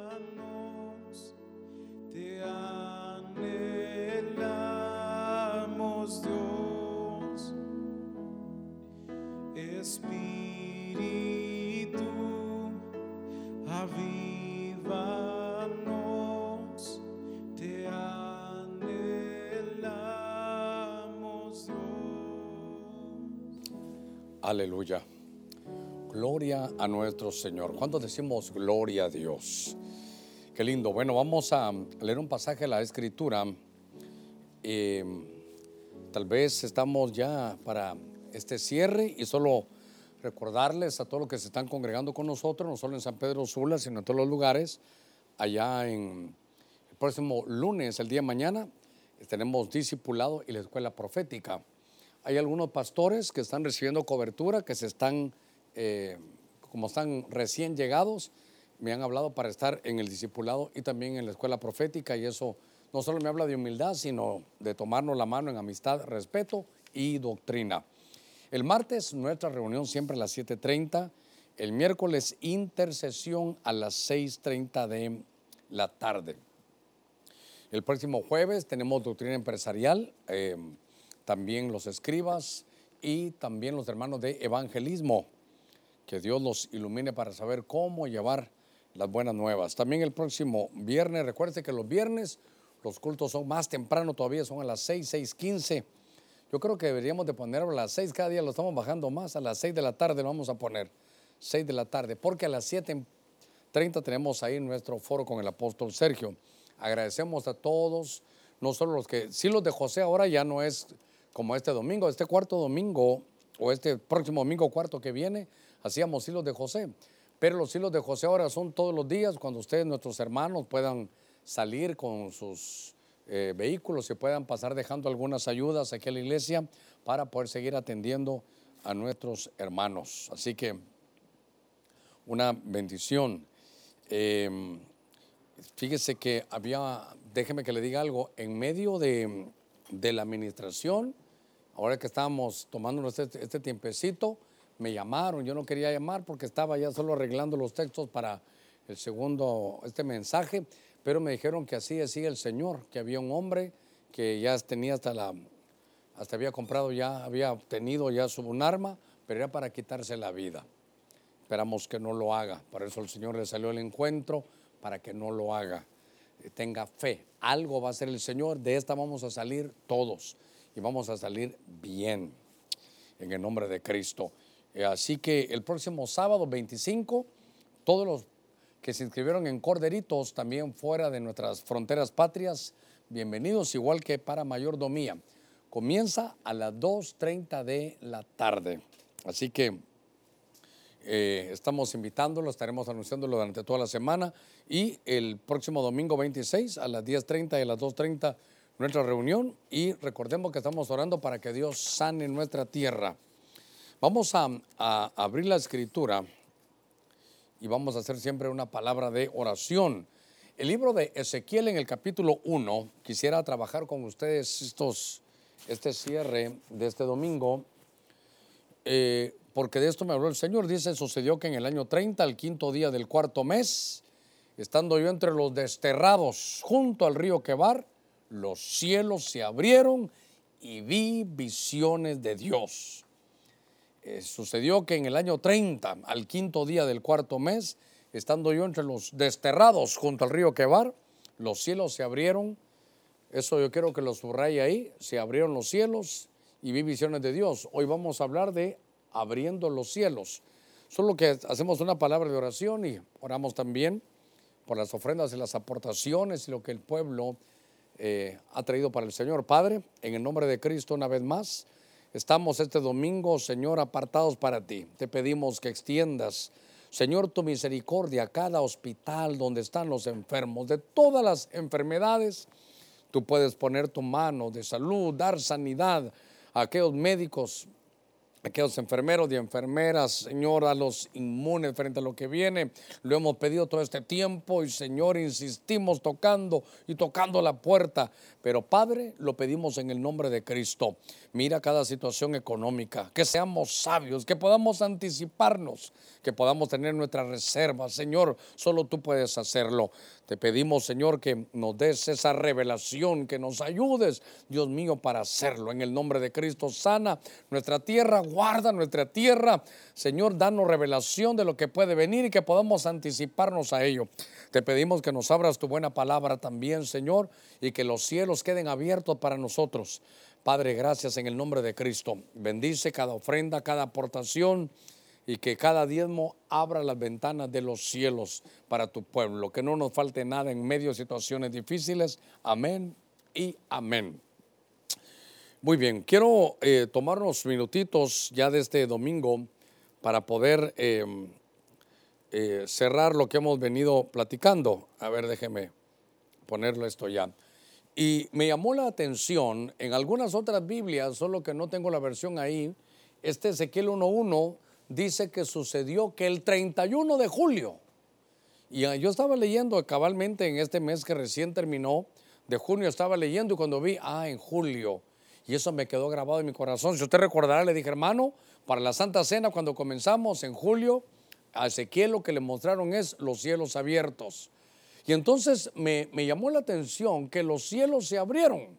Avívanos, te anhelamos, Dios. Espíritu, avívanos, te anhelamos, Dios. Aleluya. Gloria a nuestro Señor. ¿Cuándo decimos gloria a Dios? Qué lindo. Bueno, vamos a leer un pasaje de la Escritura. Eh, tal vez estamos ya para este cierre y solo recordarles a todos los que se están congregando con nosotros, no solo en San Pedro Sula, sino en todos los lugares, allá en el próximo lunes, el día de mañana, tenemos discipulado y la escuela profética. Hay algunos pastores que están recibiendo cobertura, que se están, eh, como están recién llegados, me han hablado para estar en el discipulado y también en la escuela profética y eso no solo me habla de humildad, sino de tomarnos la mano en amistad, respeto y doctrina. El martes nuestra reunión siempre a las 7.30, el miércoles intercesión a las 6.30 de la tarde. El próximo jueves tenemos doctrina empresarial, eh, también los escribas y también los hermanos de evangelismo. Que Dios los ilumine para saber cómo llevar las buenas nuevas. También el próximo viernes, recuerde que los viernes los cultos son más temprano todavía, son a las 6, 6.15. Yo creo que deberíamos de ponerlo a las 6, cada día lo estamos bajando más, a las 6 de la tarde lo vamos a poner, 6 de la tarde, porque a las 7.30 tenemos ahí nuestro foro con el apóstol Sergio. Agradecemos a todos, no solo los que, sí los de José ahora ya no es como este domingo, este cuarto domingo o este próximo domingo cuarto que viene, hacíamos hilos de José. Pero los hilos de José ahora son todos los días cuando ustedes, nuestros hermanos, puedan salir con sus eh, vehículos y puedan pasar dejando algunas ayudas aquí a la iglesia para poder seguir atendiendo a nuestros hermanos. Así que una bendición. Eh, fíjese que había, déjeme que le diga algo, en medio de, de la administración, ahora que estábamos tomando este, este tiempecito, me llamaron, yo no quería llamar porque estaba ya solo arreglando los textos para el segundo, este mensaje, pero me dijeron que así decía el Señor, que había un hombre que ya tenía hasta la, hasta había comprado ya, había obtenido ya su, un arma, pero era para quitarse la vida. Esperamos que no lo haga, por eso el Señor le salió al encuentro, para que no lo haga. Eh, Tenga fe, algo va a hacer el Señor, de esta vamos a salir todos y vamos a salir bien en el nombre de Cristo. Eh, Así que el próximo sábado 25, todos los que se inscribieron en Corderitos, también fuera de nuestras fronteras patrias, bienvenidos, igual que para mayordomía. Comienza a las 2.30 de la tarde. Así que eh, estamos invitándolo, estaremos anunciándolo durante toda la semana y el próximo domingo 26 a las 10.30 y a las 2.30 nuestra reunión y recordemos que estamos orando para que Dios sane nuestra tierra. Vamos a, abrir la escritura y vamos a hacer siempre una palabra de oración. El libro de Ezequiel en el capítulo 1, quisiera trabajar con ustedes estos, este cierre de este domingo, eh, porque de esto me habló el Señor. Dice, sucedió que en el año 30, al quinto día del cuarto mes, estando yo entre los desterrados junto al río Quebar, los cielos se abrieron y vi visiones de Dios. Eh, sucedió que en el año 30, al quinto día del cuarto mes, estando yo entre los desterrados junto al río Quebar, los cielos se abrieron. Eso yo quiero que lo subraye ahí. Se abrieron los cielos y vi visiones de Dios. Hoy vamos a hablar de abriendo los cielos. Solo que hacemos una palabra de oración y oramos también por las ofrendas y las aportaciones y lo que el pueblo eh, ha traído para el Señor. Padre, en el nombre de Cristo una vez más, estamos este domingo, Señor, apartados para ti. Te pedimos que extiendas, Señor, tu misericordia a cada hospital donde están los enfermos, de todas las enfermedades. Tú puedes poner tu mano de salud, dar sanidad a aquellos médicos aquellos enfermeros y enfermeras, Señor, a los inmunes frente a lo que viene. Lo hemos pedido todo este tiempo y, Señor, insistimos tocando y tocando la puerta. Pero, Padre, lo pedimos en el nombre de Cristo. Mira cada situación económica, que seamos sabios, que podamos anticiparnos, que podamos tener nuestras reservas. Señor, solo tú puedes hacerlo. Te pedimos, Señor, que nos des esa revelación, que nos ayudes, Dios mío, para hacerlo. En el nombre de Cristo, sana nuestra tierra, guarda nuestra tierra. Señor, danos revelación de lo que puede venir y que podamos anticiparnos a ello. Te pedimos que nos abras tu buena palabra también, Señor, y que los cielos queden abiertos para nosotros. Padre, gracias en el nombre de Cristo. Bendice cada ofrenda, cada aportación y que cada diezmo abra las ventanas de los cielos para tu pueblo. Que no nos falte nada en medio de situaciones difíciles. Amén y amén. Muy bien, quiero eh, tomar unos minutitos ya de este domingo para poder eh, eh, cerrar lo que hemos venido platicando. A ver, déjeme ponerlo esto ya. Y me llamó la atención en algunas otras Biblias, solo que no tengo la versión ahí, este Ezequiel 1.1 dice que sucedió que el 31 de julio, y ah, yo estaba leyendo cabalmente en este mes que recién terminó, de junio estaba leyendo y cuando vi, ah, en julio, y eso me quedó grabado en mi corazón. Si usted recordará, le dije, hermano, para la Santa Cena, cuando comenzamos en julio, a Ezequiel lo que le mostraron es los cielos abiertos. Y entonces me, llamó la atención que los cielos se abrieron.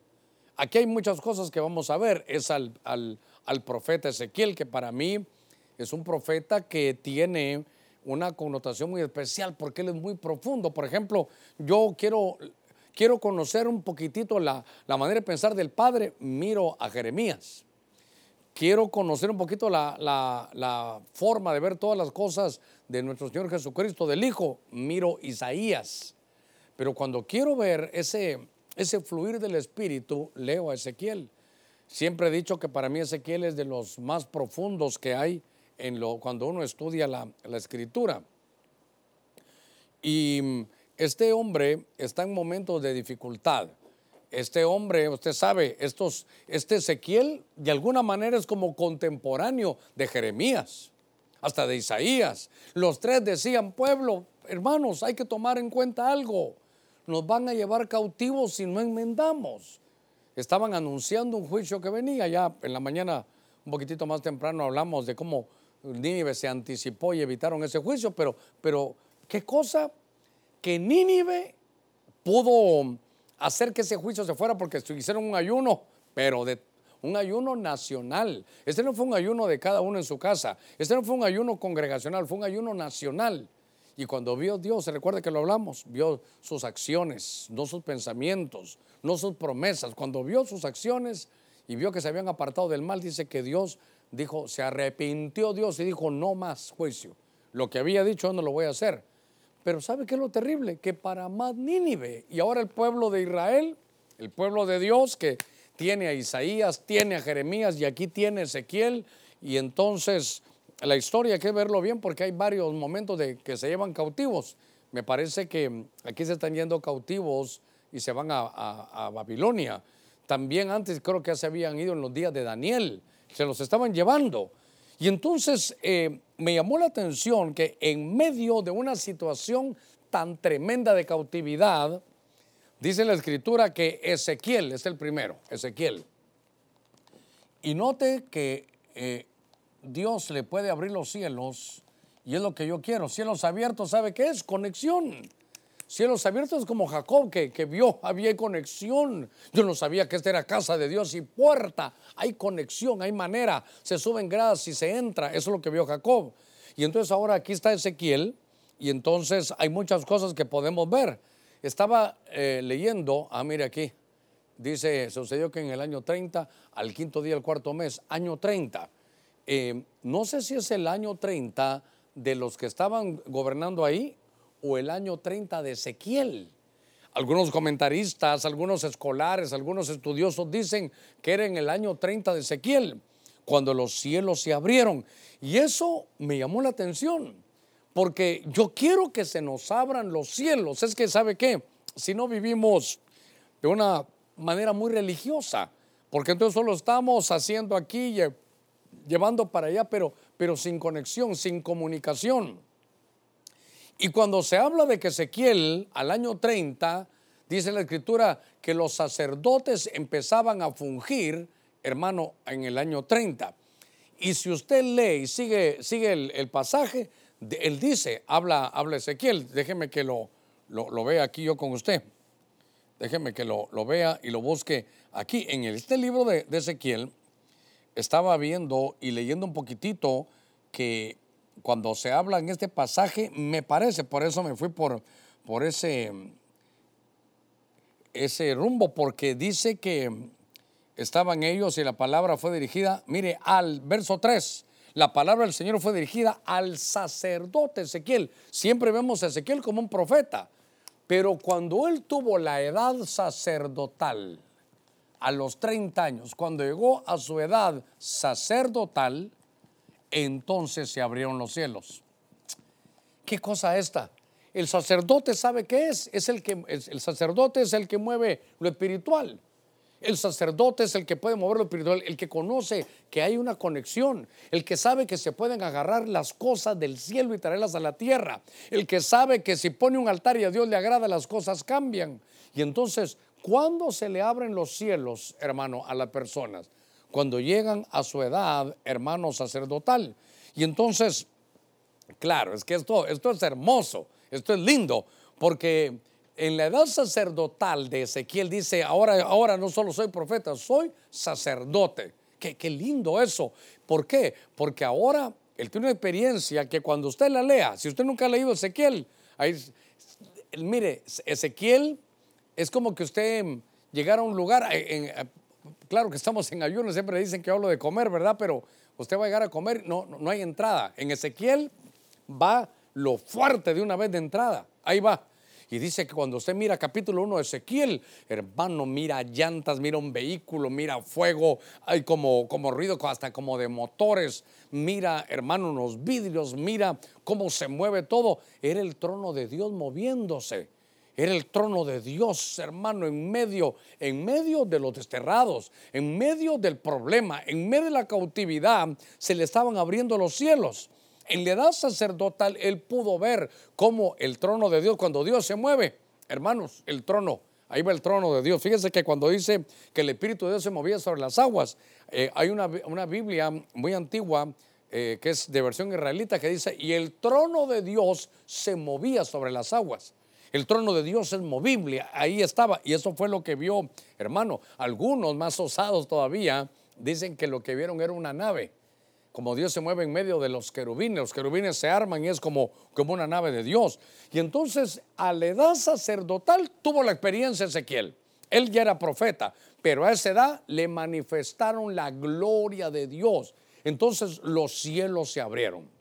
Aquí hay muchas cosas que vamos a ver. Es al, al, al profeta Ezequiel, que para mí es un profeta que tiene una connotación muy especial porque él es muy profundo. Por ejemplo, yo quiero, quiero conocer un poquitito la, la manera de pensar del Padre, miro a Jeremías quiero conocer un poquito la, forma de ver todas las cosas de nuestro Señor Jesucristo, del Hijo, miro Isaías. Pero cuando quiero ver ese, ese fluir del Espíritu, leo a Ezequiel. Siempre he dicho que para mí Ezequiel es de los más profundos que hay en lo, cuando uno estudia la, la Escritura. Y este hombre está en momentos de dificultad este hombre, usted sabe, estos, este Ezequiel de alguna manera es como contemporáneo de Jeremías, hasta de Isaías. Los tres decían, pueblo, hermanos, hay que tomar en cuenta algo. Nos van a llevar cautivos si no enmendamos. Estaban anunciando un juicio que venía ya en la mañana, un poquitito más temprano hablamos de cómo Nínive se anticipó y evitaron ese juicio, pero, pero ¿qué cosa? Que Nínive pudo hacer que ese juicio se fuera porque hicieron un ayuno, pero de un ayuno nacional. Este no fue un ayuno de cada uno en su casa. Este no fue un ayuno congregacional, fue un ayuno nacional. Y cuando vio Dios, se recuerda que lo hablamos, vio sus acciones, no sus pensamientos, no sus promesas. Cuando vio sus acciones y vio que se habían apartado del mal, dice que Dios dijo, se arrepintió Dios y dijo, no más juicio. Lo que había dicho, no lo voy a hacer. Pero ¿sabe qué es lo terrible? Que para más Nínive y ahora el pueblo de Israel, el pueblo de Dios que tiene a Isaías, tiene a Jeremías y aquí tiene Ezequiel y entonces la historia hay que verlo bien porque hay varios momentos de que se llevan cautivos. Me parece que aquí se están yendo cautivos y se van a, a Babilonia. También antes creo que ya se habían ido en los días de Daniel, se los estaban llevando. Y entonces eh, me llamó la atención que en medio de una situación tan tremenda de cautividad, dice la escritura que Ezequiel es el primero, Ezequiel. Y note que eh, Dios le puede abrir los cielos y es lo que yo quiero. Cielos abiertos, ¿sabe qué es? Conexión. Cielos abiertos como Jacob que, que, vio, había conexión. Yo no sabía que esta era casa de Dios y puerta. Hay conexión, hay manera. Se suben gradas y se entra. Eso es lo que vio Jacob. Y entonces ahora aquí está Ezequiel y entonces hay muchas cosas que podemos ver. Estaba eh, leyendo, ah, mire aquí, dice, sucedió que en el año 30, al quinto día del cuarto mes, año 30. Eh, no sé si es el año 30 de los que estaban gobernando ahí o el año 30 de Ezequiel. Algunos comentaristas, algunos escolares, algunos estudiosos dicen que era en el año 30 de Ezequiel, cuando los cielos se abrieron. Y eso me llamó la atención, porque yo quiero que se nos abran los cielos. Es que, ¿sabe qué? Si no vivimos de una manera muy religiosa, porque entonces solo estamos haciendo aquí llevando para allá, pero, pero sin conexión, sin comunicación. Y cuando se habla de que Ezequiel al año 30, dice la escritura que los sacerdotes empezaban a fungir, hermano, en el año 30. Y si usted lee y sigue, sigue el, pasaje, él dice, habla, habla Ezequiel, déjeme que lo, lo, vea aquí yo con usted. Déjeme que lo, vea y lo busque aquí. En este libro de, de Ezequiel, estaba viendo y leyendo un poquitito que cuando se habla en este pasaje, me parece, por eso me fui por, por ese, ese rumbo, porque dice que estaban ellos y la palabra fue dirigida, mire, al verso 3, la palabra del Señor fue dirigida al sacerdote Ezequiel. Siempre vemos a Ezequiel como un profeta, pero cuando él tuvo la edad sacerdotal, a los 30 años, cuando llegó a su edad sacerdotal, entonces se abrieron los cielos. ¿Qué cosa esta? El sacerdote sabe qué es. Es el que el sacerdote es el que mueve lo espiritual. El sacerdote es el que puede mover lo espiritual, el que conoce que hay una conexión, el que sabe que se pueden agarrar las cosas del cielo y traerlas a la tierra, el que sabe que si pone un altar y a Dios le agrada las cosas cambian. Y entonces ¿Cuándo se le abren los cielos, hermano, a las personas? Cuando llegan a su edad, hermano sacerdotal. Y entonces, claro, es que esto, esto es hermoso, esto es lindo, porque en la edad sacerdotal de Ezequiel dice, ahora, ahora no solo soy profeta, soy sacerdote. Qué, qué lindo eso. ¿Por qué? Porque ahora él tiene una experiencia que cuando usted la lea, si usted nunca ha leído Ezequiel, ahí, mire, Ezequiel es como que usted llegara a un lugar, eh, eh, claro que estamos en ayuno, siempre dicen que hablo de comer, ¿verdad? Pero usted va a llegar a comer, no, no hay entrada. En Ezequiel va lo fuerte de una vez de entrada, ahí va. Y dice que cuando usted mira capítulo 1 de Ezequiel, hermano, mira llantas, mira un vehículo, mira fuego, hay como, como ruido, hasta como de motores, mira, hermano, unos vidrios, mira cómo se mueve todo. Era el trono de Dios moviéndose. Era el trono de Dios, hermano, en medio, en medio de los desterrados, en medio del problema, en medio de la cautividad, se le estaban abriendo los cielos. En la edad sacerdotal él pudo ver cómo el trono de Dios, cuando Dios se mueve, hermanos, el trono, ahí va el trono de Dios. Fíjense que cuando dice que el Espíritu de Dios se movía sobre las aguas, eh, hay una, Biblia muy antigua eh, que es de versión israelita que dice, y el trono de Dios se movía sobre las aguas. El trono de Dios es movible, ahí estaba. Y eso fue lo que vio, hermano. Algunos más osados todavía dicen que lo que vieron era una nave. Como Dios se mueve en medio de los querubines, los querubines se arman y es como, como una nave de Dios. Y entonces a la edad sacerdotal tuvo la experiencia Ezequiel. Él ya era profeta, pero a esa edad le manifestaron la gloria de Dios. Entonces los cielos se abrieron.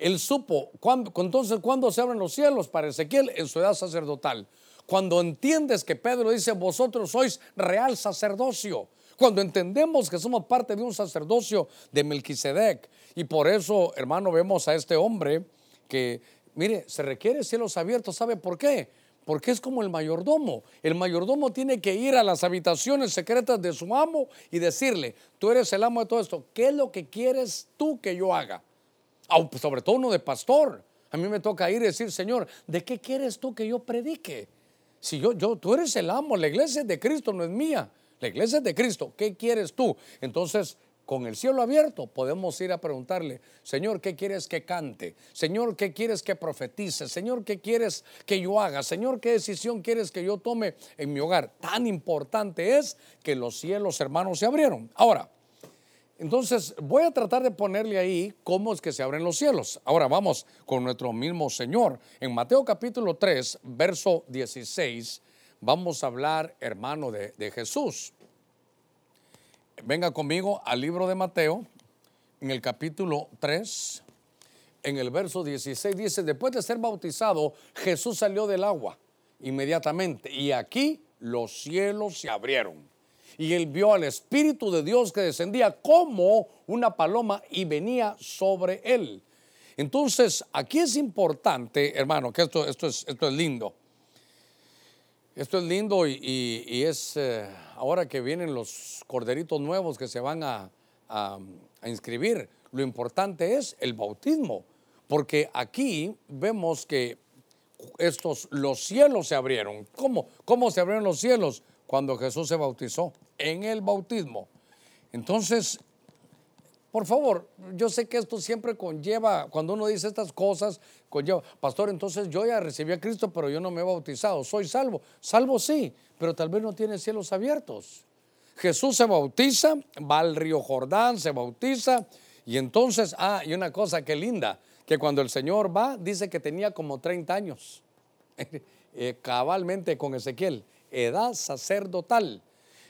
Él supo, entonces, ¿cuándo se abren los cielos para Ezequiel? En su edad sacerdotal. Cuando entiendes que Pedro dice, vosotros sois real sacerdocio. Cuando entendemos que somos parte de un sacerdocio de Melquisedec. Y por eso, hermano, vemos a este hombre que, mire, se requiere cielos abiertos. ¿Sabe por qué? Porque es como el mayordomo. El mayordomo tiene que ir a las habitaciones secretas de su amo y decirle, tú eres el amo de todo esto. ¿Qué es lo que quieres tú que yo haga? Pues, sobre todo uno de pastor. A mí me toca ir y decir, Señor, ¿de qué quieres tú que yo predique? Si yo, tú eres el amo, la iglesia es de Cristo, no es mía. La iglesia es de Cristo, ¿qué quieres tú? Entonces, con el cielo abierto, podemos ir a preguntarle, Señor, ¿qué quieres que cante? Señor, ¿qué quieres que profetice? Señor, ¿qué quieres que yo haga? Señor, ¿qué decisión quieres que yo tome en mi hogar? Tan importante es que los cielos, hermanos, se abrieron. Ahora, entonces, voy a tratar de ponerle ahí cómo es que se abren los cielos. Ahora vamos con nuestro mismo Señor. En Mateo capítulo 3, verso 16, vamos a hablar, hermano, de, Jesús. Venga conmigo al libro de Mateo, en el capítulo 3, en el verso 16, dice, después de ser bautizado, Jesús salió del agua inmediatamente y aquí los cielos se abrieron y él vio al Espíritu de Dios que descendía como una paloma y venía sobre él. Entonces, aquí es importante, hermano, que esto, esto, es, esto es lindo. Esto es lindo y, es eh, ahora que vienen los corderitos nuevos que se van a, a- inscribir. Lo importante es el bautismo, porque aquí vemos que estos, los cielos se abrieron. ¿Cómo? ¿Cómo se abrieron los cielos? Cuando Jesús se bautizó, en el bautismo. Entonces, por favor, yo sé que esto siempre conlleva, cuando uno dice estas cosas, conlleva, pastor, entonces yo ya recibí a Cristo, pero yo no me he bautizado, soy salvo. Salvo sí, pero tal vez no tiene cielos abiertos. Jesús se bautiza, va al río Jordán, se bautiza, y entonces, ah, y una cosa que linda, que cuando el Señor va, dice que tenía como 30 años, Eh, cabalmente con Ezequiel, edad sacerdotal.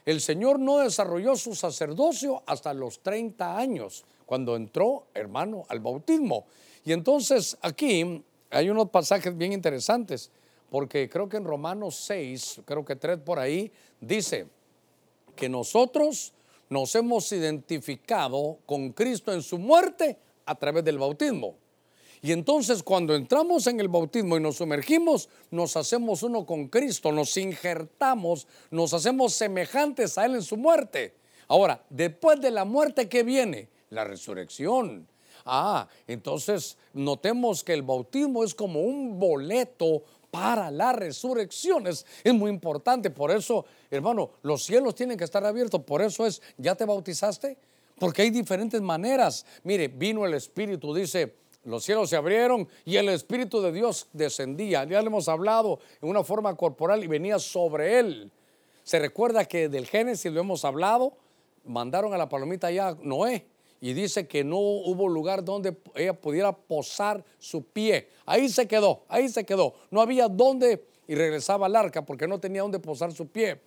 El Señor no desarrolló su sacerdocio hasta los 30 años, cuando entró, hermano, al bautismo. Y entonces aquí hay unos pasajes bien interesantes, porque creo que en Romanos 6, creo que 3 por ahí, dice que nosotros nos hemos identificado con Cristo en su muerte a través del bautismo. Y entonces cuando entramos en el bautismo y nos sumergimos, nos hacemos uno con Cristo, nos injertamos, nos hacemos semejantes a Él en su muerte. Ahora, después de la muerte, ¿qué viene? La resurrección. Ah, entonces notemos que el bautismo es como un boleto para la resurrección. Es, es muy importante. Por eso, hermano, los cielos tienen que estar abiertos. Por eso es, ¿ya te bautizaste? Porque hay diferentes maneras. Mire, vino el Espíritu, dice, los cielos se abrieron y el Espíritu de Dios descendía. Ya le hemos hablado en una forma corporal y venía sobre él. Se recuerda que del Génesis lo hemos hablado, mandaron a la palomita ya Noé y dice que no hubo lugar donde ella pudiera posar su pie. Ahí se quedó, ahí se quedó. No había dónde y regresaba al arca porque no tenía dónde posar su pie.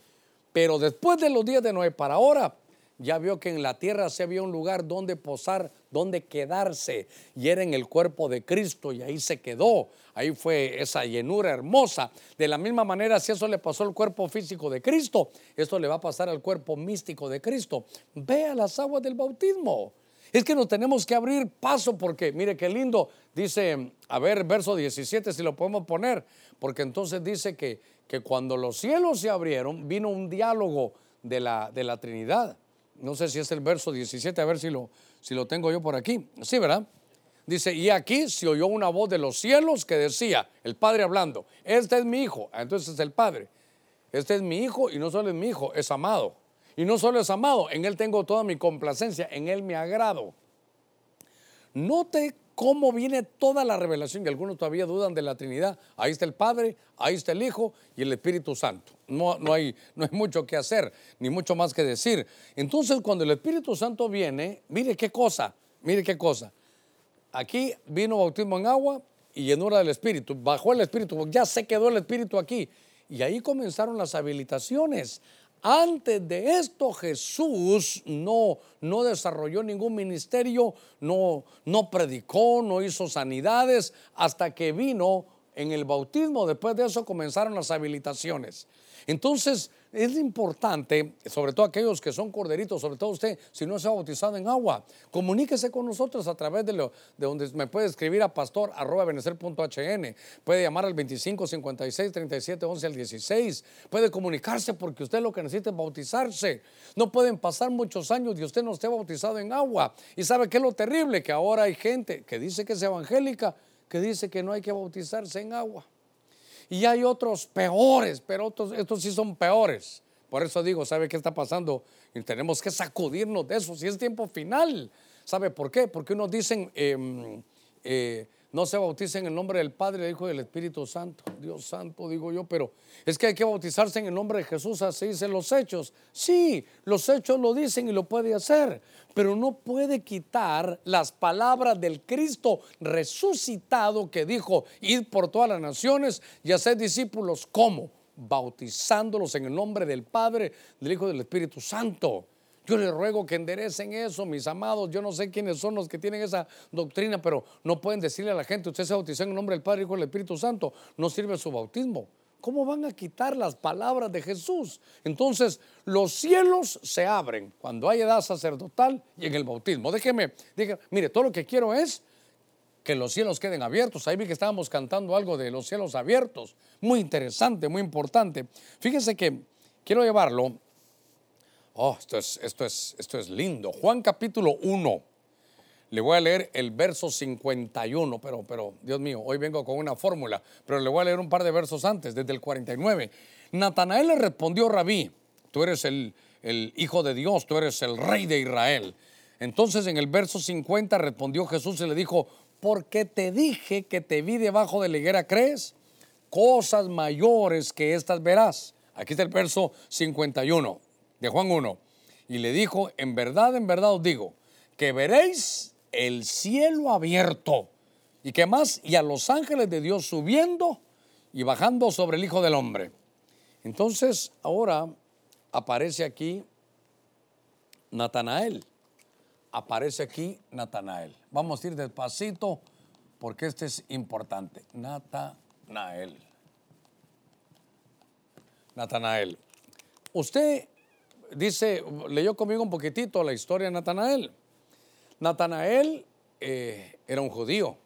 Pero después de los días de Noé para ahora, ya vio que en la tierra se había un lugar donde posar, donde quedarse, y era en el cuerpo de Cristo, y ahí se quedó. Ahí fue esa llenura hermosa. De la misma manera, si eso le pasó al cuerpo físico de Cristo, esto le va a pasar al cuerpo místico de Cristo. Vea las aguas del bautismo. Es que nos tenemos que abrir paso porque, mire qué lindo, dice, a ver, verso 17, si lo podemos poner, porque entonces dice que, que cuando los cielos se abrieron, vino un diálogo de la, de la Trinidad. No sé si es el verso 17, a ver si lo, si lo tengo yo por aquí. Sí, ¿verdad? Dice, y aquí se oyó una voz de los cielos que decía, el Padre hablando, este es mi hijo, entonces es el Padre, este es mi hijo y no solo es mi hijo, es amado. Y no solo es amado, en él tengo toda mi complacencia, en él me agrado. Note cómo viene toda la revelación, y algunos todavía dudan de la Trinidad. Ahí está el Padre, ahí está el Hijo y el Espíritu Santo. No, no, hay, no hay mucho que hacer, ni mucho más que decir. Entonces, cuando el Espíritu Santo viene, mire qué cosa, mire qué cosa. Aquí vino bautismo en agua y llenura del Espíritu. Bajó el Espíritu, ya se quedó el Espíritu aquí. Y ahí comenzaron las habilitaciones. Antes de esto Jesús no, no desarrolló ningún ministerio, no, no predicó, no hizo sanidades, hasta que vino en el bautismo. Después de eso comenzaron las habilitaciones. Entonces es importante, sobre todo aquellos que son corderitos, sobre todo usted, si no se ha bautizado en agua, comuníquese con nosotros a través de, lo, de donde me puede escribir a pastor arroba puede llamar al 25 56 37 11 al 16, puede comunicarse porque usted lo que necesita es bautizarse. No pueden pasar muchos años y usted no esté bautizado en agua. Y sabe qué es lo terrible, que ahora hay gente que dice que es evangélica, que dice que no hay que bautizarse en agua. Y hay otros peores, pero estos sí son peores. Por eso digo, ¿sabe qué está pasando? Y tenemos que sacudirnos de eso, si es tiempo final. ¿Sabe por qué? Porque unos dicen, eh, eh, no se bauticen en el nombre del Padre, del Hijo y del Espíritu Santo. Dios Santo, digo yo, pero es que hay que bautizarse en el nombre de Jesús, así dicen los hechos. Sí, los hechos lo dicen y lo puede hacer, pero no puede quitar las palabras del Cristo resucitado que dijo, id por todas las naciones y hacer discípulos. ¿Cómo? Bautizándolos en el nombre del Padre, del Hijo y del Espíritu Santo. Yo les ruego que enderecen eso, mis amados. Yo no sé quiénes son los que tienen esa doctrina, pero no pueden decirle a la gente, usted se bautizó en el nombre del Padre, Hijo y del Espíritu Santo. No sirve su bautismo. ¿Cómo van a quitar las palabras de Jesús? Entonces, los cielos se abren cuando hay edad sacerdotal y en el bautismo. Déjeme, déjeme, mire, todo lo que quiero es que los cielos queden abiertos. Ahí vi que estábamos cantando algo de los cielos abiertos. Muy interesante, muy importante. Fíjense que quiero llevarlo Oh, esto es, esto es, esto es lindo. Juan capítulo 1. Le voy a leer el verso 51, pero, pero Dios mío, hoy vengo con una fórmula, pero le voy a leer un par de versos antes, desde el 49. Natanael le respondió, Rabí, tú eres el, el Hijo de Dios, tú eres el Rey de Israel. Entonces en el verso 50 respondió Jesús y le dijo, porque te dije que te vi debajo de la higuera, ¿crees? Cosas mayores que estas verás. Aquí está el verso 51 de Juan 1. Y le dijo, en verdad, en verdad os digo, que veréis el cielo abierto. ¿Y qué más? Y a los ángeles de Dios subiendo y bajando sobre el Hijo del Hombre. Entonces, ahora aparece aquí Natanael. Aparece aquí Natanael. Vamos a ir despacito porque este es importante. Natanael. Natanael. Usted dice, leyó conmigo un poquitito la historia de Natanael. Natanael eh, era un judío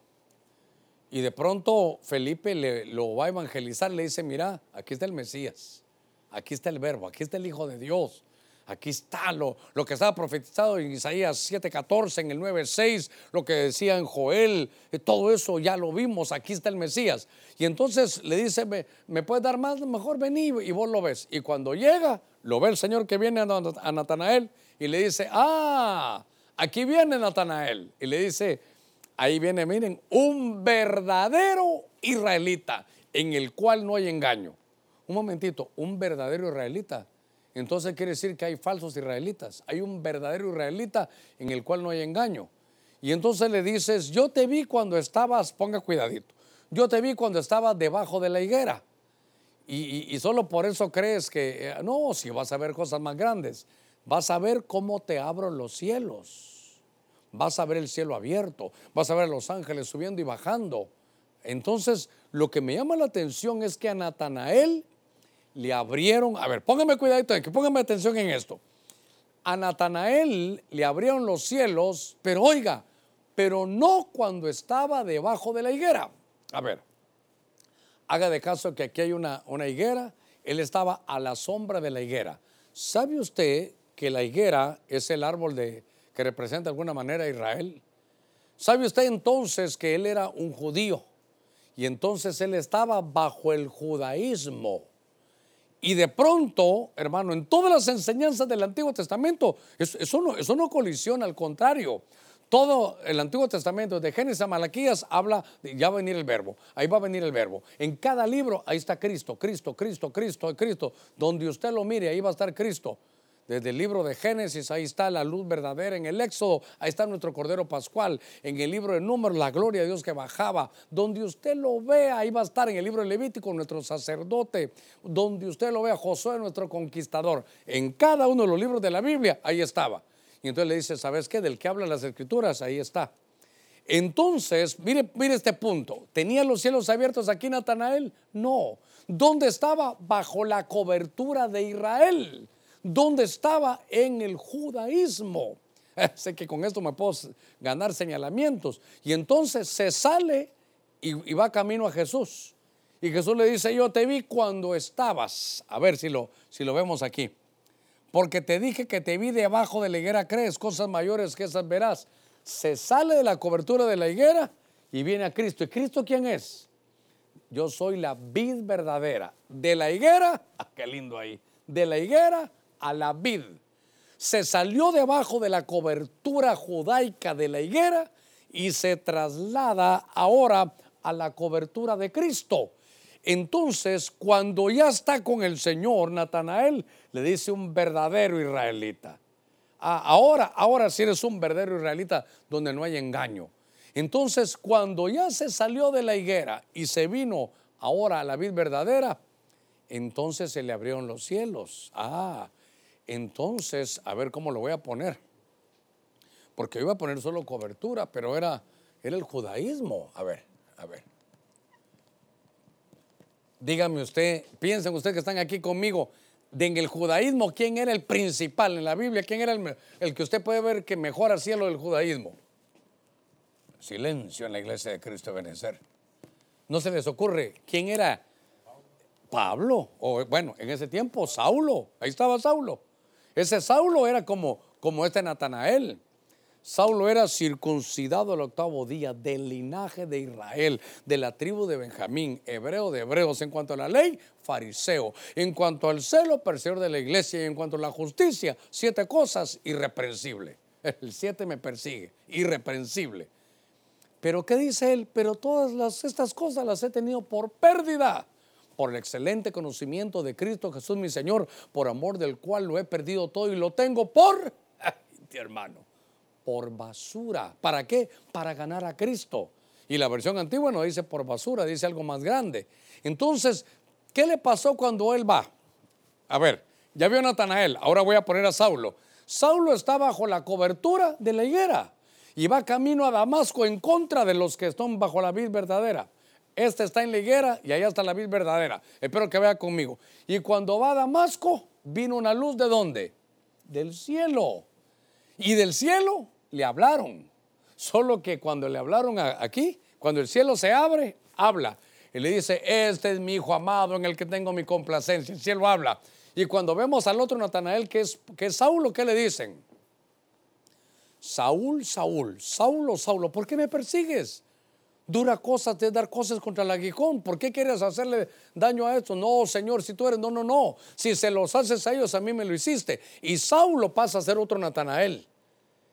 y de pronto Felipe le, lo va a evangelizar, le dice, mira, aquí está el Mesías, aquí está el verbo, aquí está el Hijo de Dios. Aquí está lo, lo que estaba profetizado en Isaías 7:14, en el 9:6, lo que decía en Joel, todo eso ya lo vimos, aquí está el Mesías. Y entonces le dice, ¿me, me puedes dar más? Mejor vení y vos lo ves. Y cuando llega, lo ve el Señor que viene a Natanael y le dice, ah, aquí viene Natanael. Y le dice, ahí viene, miren, un verdadero israelita en el cual no hay engaño. Un momentito, un verdadero israelita. Entonces quiere decir que hay falsos israelitas. Hay un verdadero israelita en el cual no hay engaño. Y entonces le dices, yo te vi cuando estabas, ponga cuidadito, yo te vi cuando estabas debajo de la higuera. Y, solo por eso crees que, eh, no, si vas a ver cosas más grandes, vas a ver cómo te abro los cielos. Vas a ver el cielo abierto, vas a ver a los ángeles subiendo y bajando. Entonces, lo que me llama la atención es que a Natanael le abrieron, a ver, póngame cuidadito, que póngame atención en esto. A Natanael le abrieron los cielos, pero oiga, pero no cuando estaba debajo de la higuera. A ver, haga de caso que aquí hay una, una higuera, él estaba a la sombra de la higuera. ¿Sabe usted que la higuera es el árbol de, que representa de alguna manera a Israel? ¿Sabe usted entonces que él era un judío? Y entonces él estaba bajo el judaísmo. Y de pronto, hermano, en todas las enseñanzas del Antiguo Testamento, eso, no, eso no colisiona, al contrario. Todo el Antiguo Testamento, de Génesis a Malaquías, habla de ya va a venir el verbo, ahí va a venir el verbo. En cada libro, ahí está Cristo, Cristo, Cristo, Cristo, Cristo. Donde usted lo mire, ahí va a estar Cristo. Desde el libro de Génesis, ahí está la luz verdadera. En el Éxodo, ahí está nuestro Cordero Pascual. En el libro de Números, la gloria de Dios que bajaba. Donde usted lo vea, ahí va a estar en el libro de Levítico, nuestro sacerdote. Donde usted lo vea, Josué, nuestro conquistador. En cada uno de los libros de la Biblia, ahí estaba. Y entonces le dice, ¿sabes qué? Del que hablan las escrituras, ahí está. Entonces, mire, mire este punto. ¿Tenía los cielos abiertos aquí Natanael? No. ¿Dónde estaba? Bajo la cobertura de Israel. ¿Dónde estaba? En el judaísmo. sé que con esto me puedo ganar señalamientos. Y entonces se sale y, va camino a Jesús. Y Jesús le dice, yo te vi cuando estabas. A ver si lo, si lo vemos aquí. Porque te dije que te vi debajo de la higuera, crees cosas mayores que esas verás. Se sale de la cobertura de la higuera y viene a Cristo. ¿Y Cristo quién es? Yo soy la vid verdadera. De la higuera, ah, qué lindo ahí. De la higuera a la vid. Se salió debajo de la cobertura judaica de la higuera y se traslada ahora a la cobertura de Cristo. Entonces, cuando ya está con el Señor, Natanael le dice un verdadero israelita. Ah, ahora, ahora sí eres un verdadero israelita donde no hay engaño. Entonces, cuando ya se salió de la higuera y se vino ahora a la vid verdadera, entonces se le abrieron los cielos. Ah, entonces, a ver cómo lo voy a poner. Porque iba a poner solo cobertura, pero era, era el judaísmo. A ver, a ver. Dígame usted, piensen ustedes que están aquí conmigo, de en el judaísmo, ¿quién era el principal en la Biblia? ¿Quién era el, el que usted puede ver que mejora el cielo del judaísmo? Silencio en la iglesia de Cristo de. No se les ocurre quién era Pablo, o bueno, en ese tiempo Saulo, ahí estaba Saulo. Ese Saulo era como, como este Natanael. Saulo era circuncidado el octavo día del linaje de Israel, de la tribu de Benjamín, hebreo de hebreos. En cuanto a la ley, fariseo. En cuanto al celo, perseguidor de la iglesia. Y en cuanto a la justicia, siete cosas, irreprensible. El siete me persigue, irreprensible. Pero ¿qué dice él? Pero todas estas cosas las he tenido por pérdida, por el excelente conocimiento de Cristo Jesús mi Señor, por amor del cual lo he perdido todo y lo tengo por, hermano, por basura. ¿Para qué? Para ganar a Cristo. Y la versión antigua no dice por basura, dice algo más grande. Entonces, ¿qué le pasó cuando él va? A ver, ya vio a Natanael, ahora voy a poner a Saulo. Saulo está bajo la cobertura de la higuera y va camino a Damasco en contra de los que están bajo la vid verdadera. Este está en la higuera y allá está la vid verdadera. Espero que vea conmigo. Y cuando va a Damasco, vino una luz de dónde? Del cielo. Y del cielo le hablaron. Solo que cuando le hablaron aquí, cuando el cielo se abre, habla. Y le dice, este es mi hijo amado en el que tengo mi complacencia. El cielo habla. Y cuando vemos al otro Natanael, que es, que es Saulo, ¿qué le dicen? Saúl, Saúl, Saulo, Saulo, ¿por qué me persigues? Dura cosas de dar cosas contra el aguijón. ¿Por qué quieres hacerle daño a esto? No, Señor, si tú eres, no, no, no. Si se los haces a ellos, a mí me lo hiciste. Y Saulo pasa a ser otro Natanael.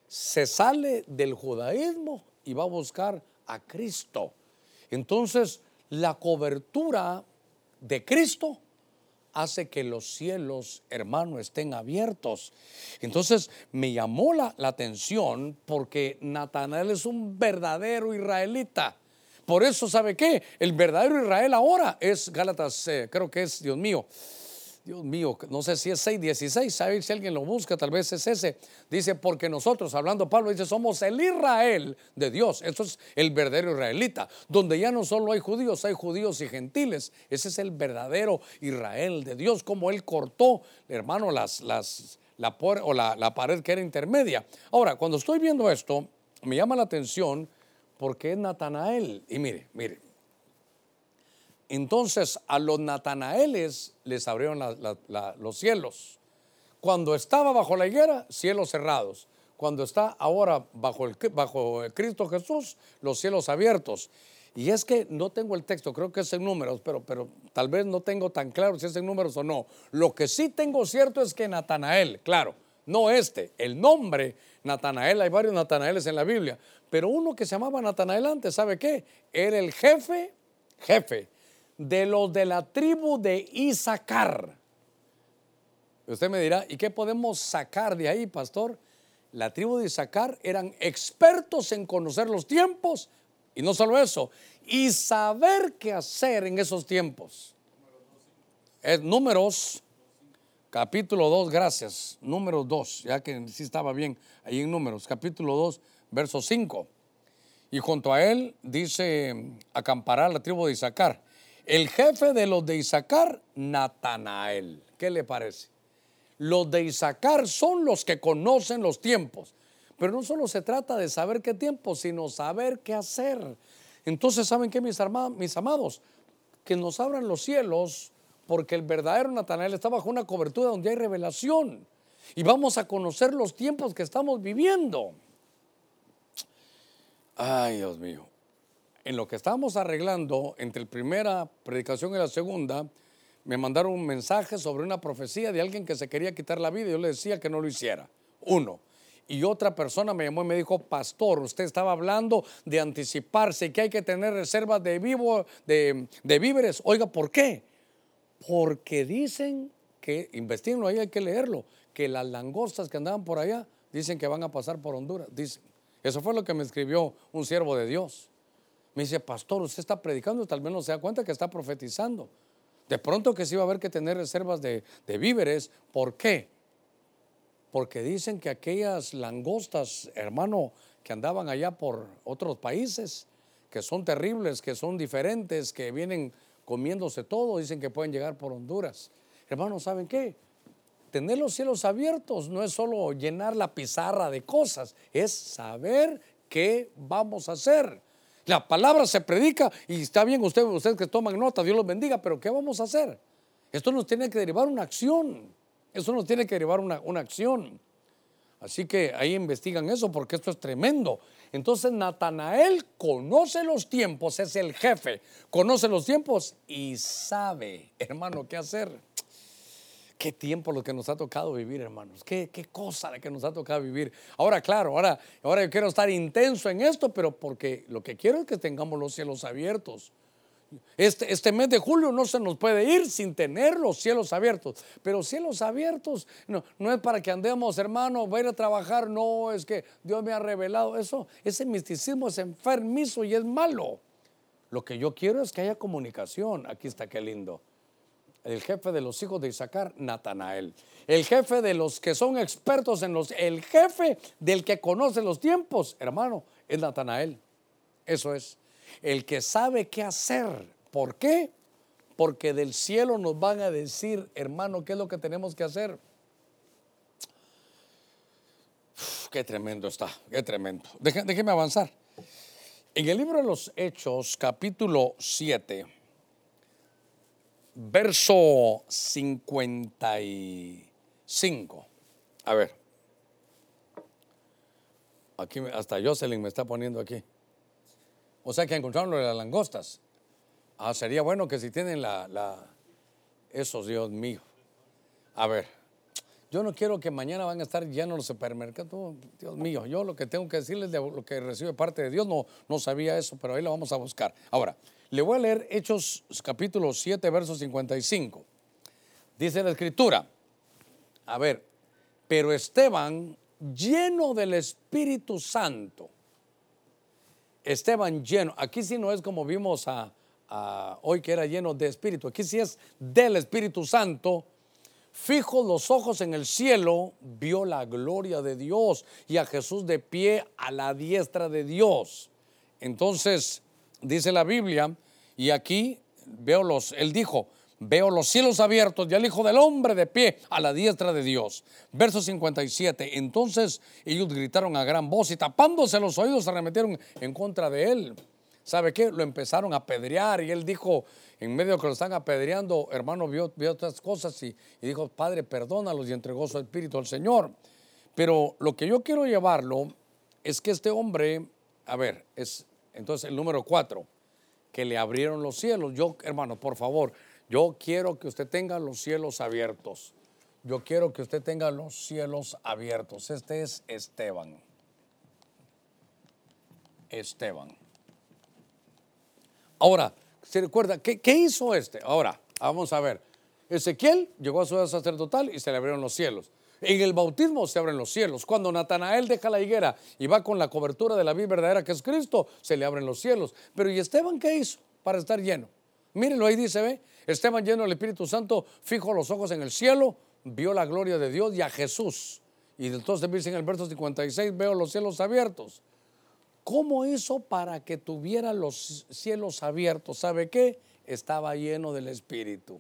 Se sale del judaísmo y va a buscar a Cristo. Entonces, la cobertura de Cristo hace que los cielos, hermano, estén abiertos. Entonces me llamó la, atención porque Natanael es un verdadero israelita. Por eso, ¿sabe qué? El verdadero Israel ahora es Gálatas, eh, creo que es, Dios mío, Dios mío, no sé si es 6.16, sabe si alguien lo busca, tal vez es ese. Dice, porque nosotros, hablando Pablo, dice, somos el Israel de Dios. Eso es el verdadero israelita, donde ya no solo hay judíos, hay judíos y gentiles. Ese es el verdadero Israel de Dios, como él cortó, hermano, las, las, la, o la, la pared que era intermedia. Ahora, cuando estoy viendo esto, me llama la atención porque es Natanael. Y mire, mire, entonces a los Natanaeles les abrieron los cielos. Cuando estaba bajo la higuera, cielos cerrados. Cuando está ahora bajo, el, Cristo Jesús, los cielos abiertos. Y es que no tengo el texto, creo que es en números, pero, pero tal vez no tengo tan claro si es en números o no. Lo que sí tengo cierto es que Natanael, claro, no este, el nombre Natanael, hay varios Natanaeles en la Biblia, pero uno que se llamaba Natanael antes, ¿sabe qué? Era el jefe, jefe de los de la tribu de Isaacar. Usted me dirá, ¿y qué podemos sacar de ahí, pastor? La tribu de Isaacar eran expertos en conocer los tiempos y no solo eso, y saber qué hacer en esos tiempos. Es números, capítulo 2, gracias, números 2, ya que sí estaba bien ahí en números, capítulo 2, verso 5. Y junto a él dice, acampará la tribu de Isaacar. El jefe de los de Isaacar, Natanael. ¿Qué le parece? Los de Isaacar son los que conocen los tiempos. Pero no solo se trata de saber qué tiempo, sino saber qué hacer. Entonces, ¿saben qué, mis, mis amados? Que nos abran los cielos, porque el verdadero Natanael está bajo una cobertura donde hay revelación. Y vamos a conocer los tiempos que estamos viviendo. Ay, Dios mío en lo que estábamos arreglando entre la primera predicación y la segunda, me mandaron un mensaje sobre una profecía de alguien que se quería quitar la vida y yo le decía que no lo hiciera. Uno. Y otra persona me llamó y me dijo, pastor, usted estaba hablando de anticiparse, que hay que tener reservas de, vivo, de, víveres. Oiga, ¿por qué? Porque dicen que, investiguenlo ahí, hay que leerlo, que las langostas que andaban por allá dicen que van a pasar por Honduras. Dicen. Eso fue lo que me escribió un siervo de Dios. Me dice, pastor, usted está predicando, tal vez no se da cuenta que está profetizando. De pronto que sí va a haber que tener reservas de, víveres. ¿Por qué? Porque dicen que aquellas langostas, hermano, que andaban allá por otros países, que son terribles, que son diferentes, que vienen comiéndose todo, dicen que pueden llegar por Honduras. Hermano, ¿saben qué? Tener los cielos abiertos no es solo llenar la pizarra de cosas, es saber qué vamos a hacer. La palabra se predica y está bien ustedes, que toman nota, Dios los bendiga, pero ¿qué vamos a hacer? Esto nos tiene que derivar una acción. Eso nos tiene que llevar una, una acción. Así que ahí investigan eso porque esto es tremendo. Entonces Natanael conoce los tiempos, es el jefe, conoce los tiempos y sabe, hermano, qué hacer. Qué tiempo lo que nos ha tocado vivir, hermanos. Qué, qué cosa la que nos ha tocado vivir. Ahora, claro, ahora, ahora yo quiero estar intenso en esto, pero porque lo que quiero es que tengamos los cielos abiertos. Este, este, mes de julio no se nos puede ir sin tener los cielos abiertos. Pero cielos abiertos no, no es para que andemos, hermano, voy a ir a trabajar. No, es que Dios me ha revelado eso. Ese misticismo es enfermizo y es malo. Lo que yo quiero es que haya comunicación. Aquí está, qué lindo. El jefe de los hijos de Isaacar, Natanael. El jefe de los que son expertos en los... El jefe del que conoce los tiempos, hermano, es Natanael. Eso es el que sabe qué hacer. ¿Por qué? Porque del cielo nos van a decir, hermano, qué es lo que tenemos que hacer. qué tremendo está, qué tremendo. déjeme avanzar. En el libro de los Hechos, capítulo 7, verso 55. A ver. Aquí hasta Jocelyn me está poniendo aquí. O sea que encontraron lo de las langostas. Ah, sería bueno que si tienen la, esos, Dios mío. A ver, yo no quiero que mañana van a estar llenos los supermercados. Dios mío, yo lo que tengo que decirles de lo que recibe parte de Dios, no, no sabía eso, pero ahí lo vamos a buscar. Ahora, le voy a leer Hechos capítulo 7, verso 55. Dice la escritura, a ver, pero Esteban, lleno del Espíritu Santo, Esteban lleno. Aquí sí no es como vimos a, hoy que era lleno de espíritu. Aquí sí es del Espíritu Santo. Fijo los ojos en el cielo, vio la gloria de Dios y a Jesús de pie a la diestra de Dios. Entonces, dice la Biblia, y aquí veo los, él dijo, Veo los cielos abiertos y al Hijo del Hombre de pie a la diestra de Dios. Verso 57. Entonces ellos gritaron a gran voz y tapándose los oídos se arremetieron en contra de él. ¿Sabe qué? Lo empezaron a apedrear y él dijo, en medio que lo están apedreando, hermano, vio, vio otras cosas y, y dijo, Padre, perdónalos y entregó su espíritu al Señor. Pero lo que yo quiero llevarlo es que este hombre, a ver, es entonces el número cuatro, que le abrieron los cielos. Yo, hermano, por favor, yo quiero que usted tenga los cielos abiertos. Yo quiero que usted tenga los cielos abiertos. Este es Esteban. Esteban. Ahora, ¿se recuerda qué, hizo este? Ahora, vamos a ver. Ezequiel llegó a su edad sacerdotal y se le abrieron los cielos. En el bautismo se abren los cielos. Cuando Natanael deja la higuera y va con la cobertura de la vida verdadera que es Cristo, se le abren los cielos. Pero ¿y Esteban qué hizo para estar lleno? Mírenlo ahí dice, ve, Esteban lleno del Espíritu Santo, fijo los ojos en el cielo, vio la gloria de Dios y a Jesús. Y entonces dice en el verso 56, veo los cielos abiertos. ¿Cómo hizo para que tuviera los cielos abiertos? ¿Sabe qué? Estaba lleno del Espíritu.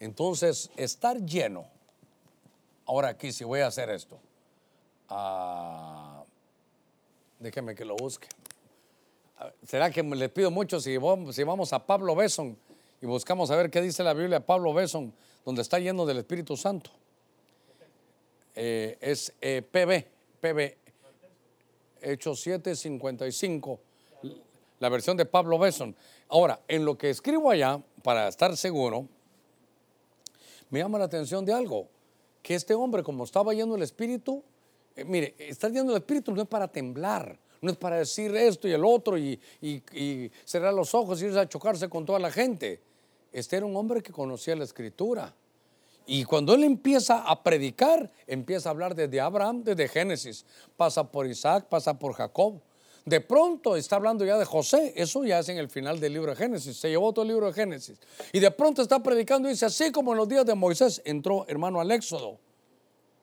Entonces, estar lleno. Ahora aquí, si voy a hacer esto. Ah, déjeme que lo busque. ¿Será que les pido mucho si vamos, si vamos a Pablo Besson? y buscamos a ver qué dice la Biblia Pablo Besson, donde está lleno del Espíritu Santo. Eh, es eh, PB, PB, Hechos 7, 55, la versión de Pablo Besson. Ahora, en lo que escribo allá, para estar seguro, me llama la atención de algo, que este hombre, como estaba lleno del Espíritu, eh, mire, estar lleno del Espíritu no es para temblar, no es para decir esto y el otro y, y cerrar los ojos y irse a chocarse con toda la gente este era un hombre que conocía la escritura. Y cuando él empieza a predicar, empieza a hablar desde Abraham, desde Génesis, pasa por Isaac, pasa por Jacob. De pronto está hablando ya de José, eso ya es en el final del libro de Génesis, se llevó todo el libro de Génesis. Y de pronto está predicando y dice, así como en los días de Moisés entró hermano al Éxodo.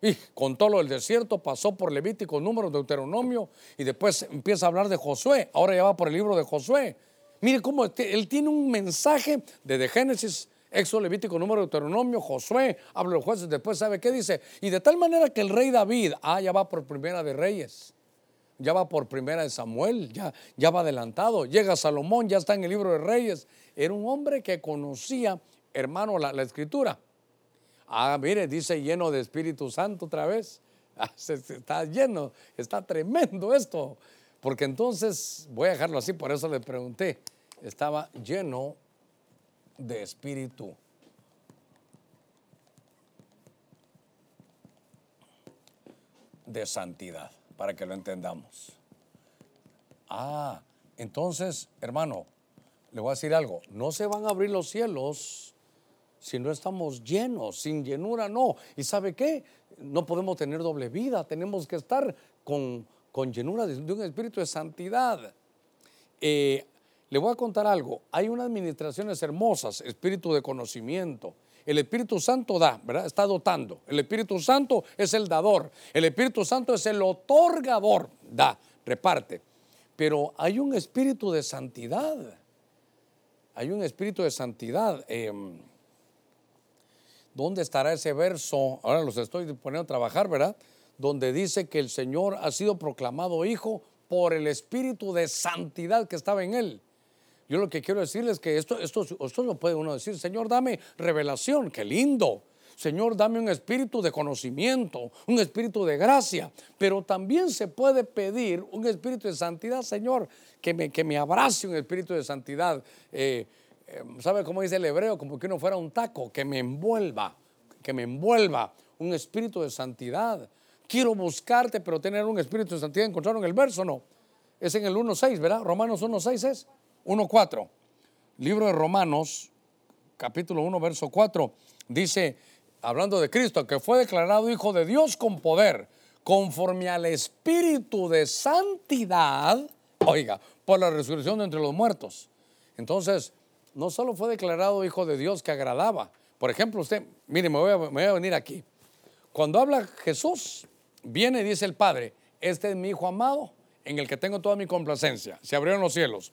Y contó lo del desierto, pasó por Levítico, número, Deuteronomio, y después empieza a hablar de Josué. Ahora ya va por el libro de Josué. Mire cómo este, él tiene un mensaje desde Génesis, Éxodo, Levítico, Número, Deuteronomio, Josué, habla de los jueces, después sabe qué dice. Y de tal manera que el rey David, ah, ya va por primera de Reyes, ya va por primera de Samuel, ya, ya va adelantado. Llega Salomón, ya está en el libro de Reyes. Era un hombre que conocía, hermano, la, la escritura. Ah, mire, dice lleno de Espíritu Santo otra vez. Ah, está lleno, está tremendo esto. Porque entonces, voy a dejarlo así, por eso le pregunté, estaba lleno de Espíritu. De santidad, para que lo entendamos. Ah, entonces, hermano, le voy a decir algo, no se van a abrir los cielos si no estamos llenos, sin llenura no. ¿Y sabe qué? No podemos tener doble vida, tenemos que estar con, con llenura de, un espíritu de santidad. Eh, le voy a contar algo, hay unas administraciones hermosas, espíritu de conocimiento. El Espíritu Santo da, ¿verdad? Está dotando. El Espíritu Santo es el dador. El Espíritu Santo es el otorgador. Da, reparte. Pero hay un espíritu de santidad. Hay un espíritu de santidad. Eh, ¿Dónde estará ese verso? Ahora los estoy poniendo a trabajar, ¿verdad? Donde dice que el Señor ha sido proclamado hijo por el espíritu de santidad que estaba en él. Yo lo que quiero decirles es que esto, esto, esto lo puede uno decir, Señor, dame revelación, qué lindo. Señor, dame un espíritu de conocimiento, un espíritu de gracia, pero también se puede pedir un espíritu de santidad, Señor, que me, que me abrace un espíritu de santidad. Eh, eh, ¿Sabe cómo dice el hebreo? Como que uno fuera un taco, que me envuelva, que me envuelva un espíritu de santidad. Quiero buscarte, pero tener un espíritu de santidad. ¿Encontraron el verso no? Es en el 1.6, ¿verdad? Romanos 1.6 es 1.4. Libro de Romanos, capítulo 1, verso 4, dice, hablando de Cristo, que fue declarado Hijo de Dios con poder, conforme al Espíritu de santidad, oiga, por la resurrección de entre los muertos. Entonces, no solo fue declarado Hijo de Dios que agradaba. Por ejemplo, usted, mire, me voy a, me voy a venir aquí. Cuando habla Jesús, viene y dice el Padre, este es mi Hijo amado, en el que tengo toda mi complacencia. Se abrieron los cielos.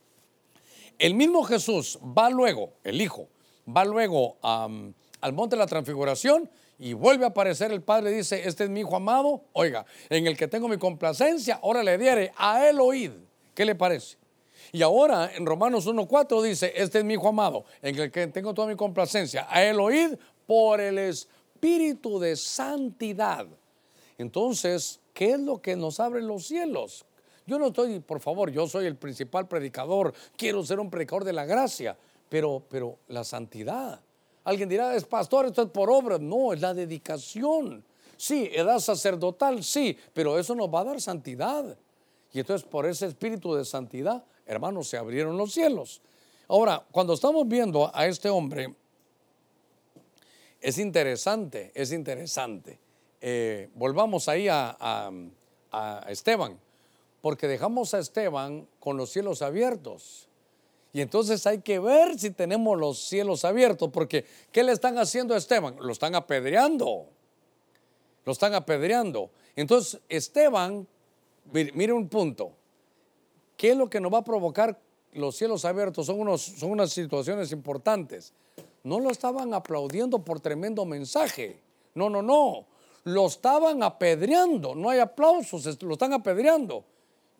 El mismo Jesús va luego, el Hijo, va luego al monte de la transfiguración y vuelve a aparecer el Padre, dice, este es mi Hijo amado, oiga, en el que tengo mi complacencia, ahora le diere a él oíd. ¿Qué le parece? Y ahora en Romanos 1.4 dice, este es mi Hijo amado, en el que tengo toda mi complacencia, a él oíd por el Espíritu de santidad. Entonces, ¿qué es lo que nos abre los cielos? Yo no estoy, por favor, yo soy el principal predicador, quiero ser un predicador de la gracia, pero, pero la santidad. Alguien dirá, es pastor, esto es por obra. No, es la dedicación. Sí, edad sacerdotal, sí, pero eso nos va a dar santidad. Y entonces por ese espíritu de santidad, hermanos, se abrieron los cielos. Ahora, cuando estamos viendo a este hombre, es interesante, es interesante. Eh, volvamos ahí a, Esteban, porque dejamos a Esteban con los cielos abiertos. Y entonces hay que ver si tenemos los cielos abiertos, porque ¿qué le están haciendo a Esteban? Lo están apedreando. Lo están apedreando. Entonces, Esteban, mire, un punto. ¿Qué es lo que nos va a provocar los cielos abiertos? Son, unos, son unas situaciones importantes. No lo estaban aplaudiendo por tremendo mensaje. No, no, no. Lo estaban apedreando. No hay aplausos, lo están apedreando.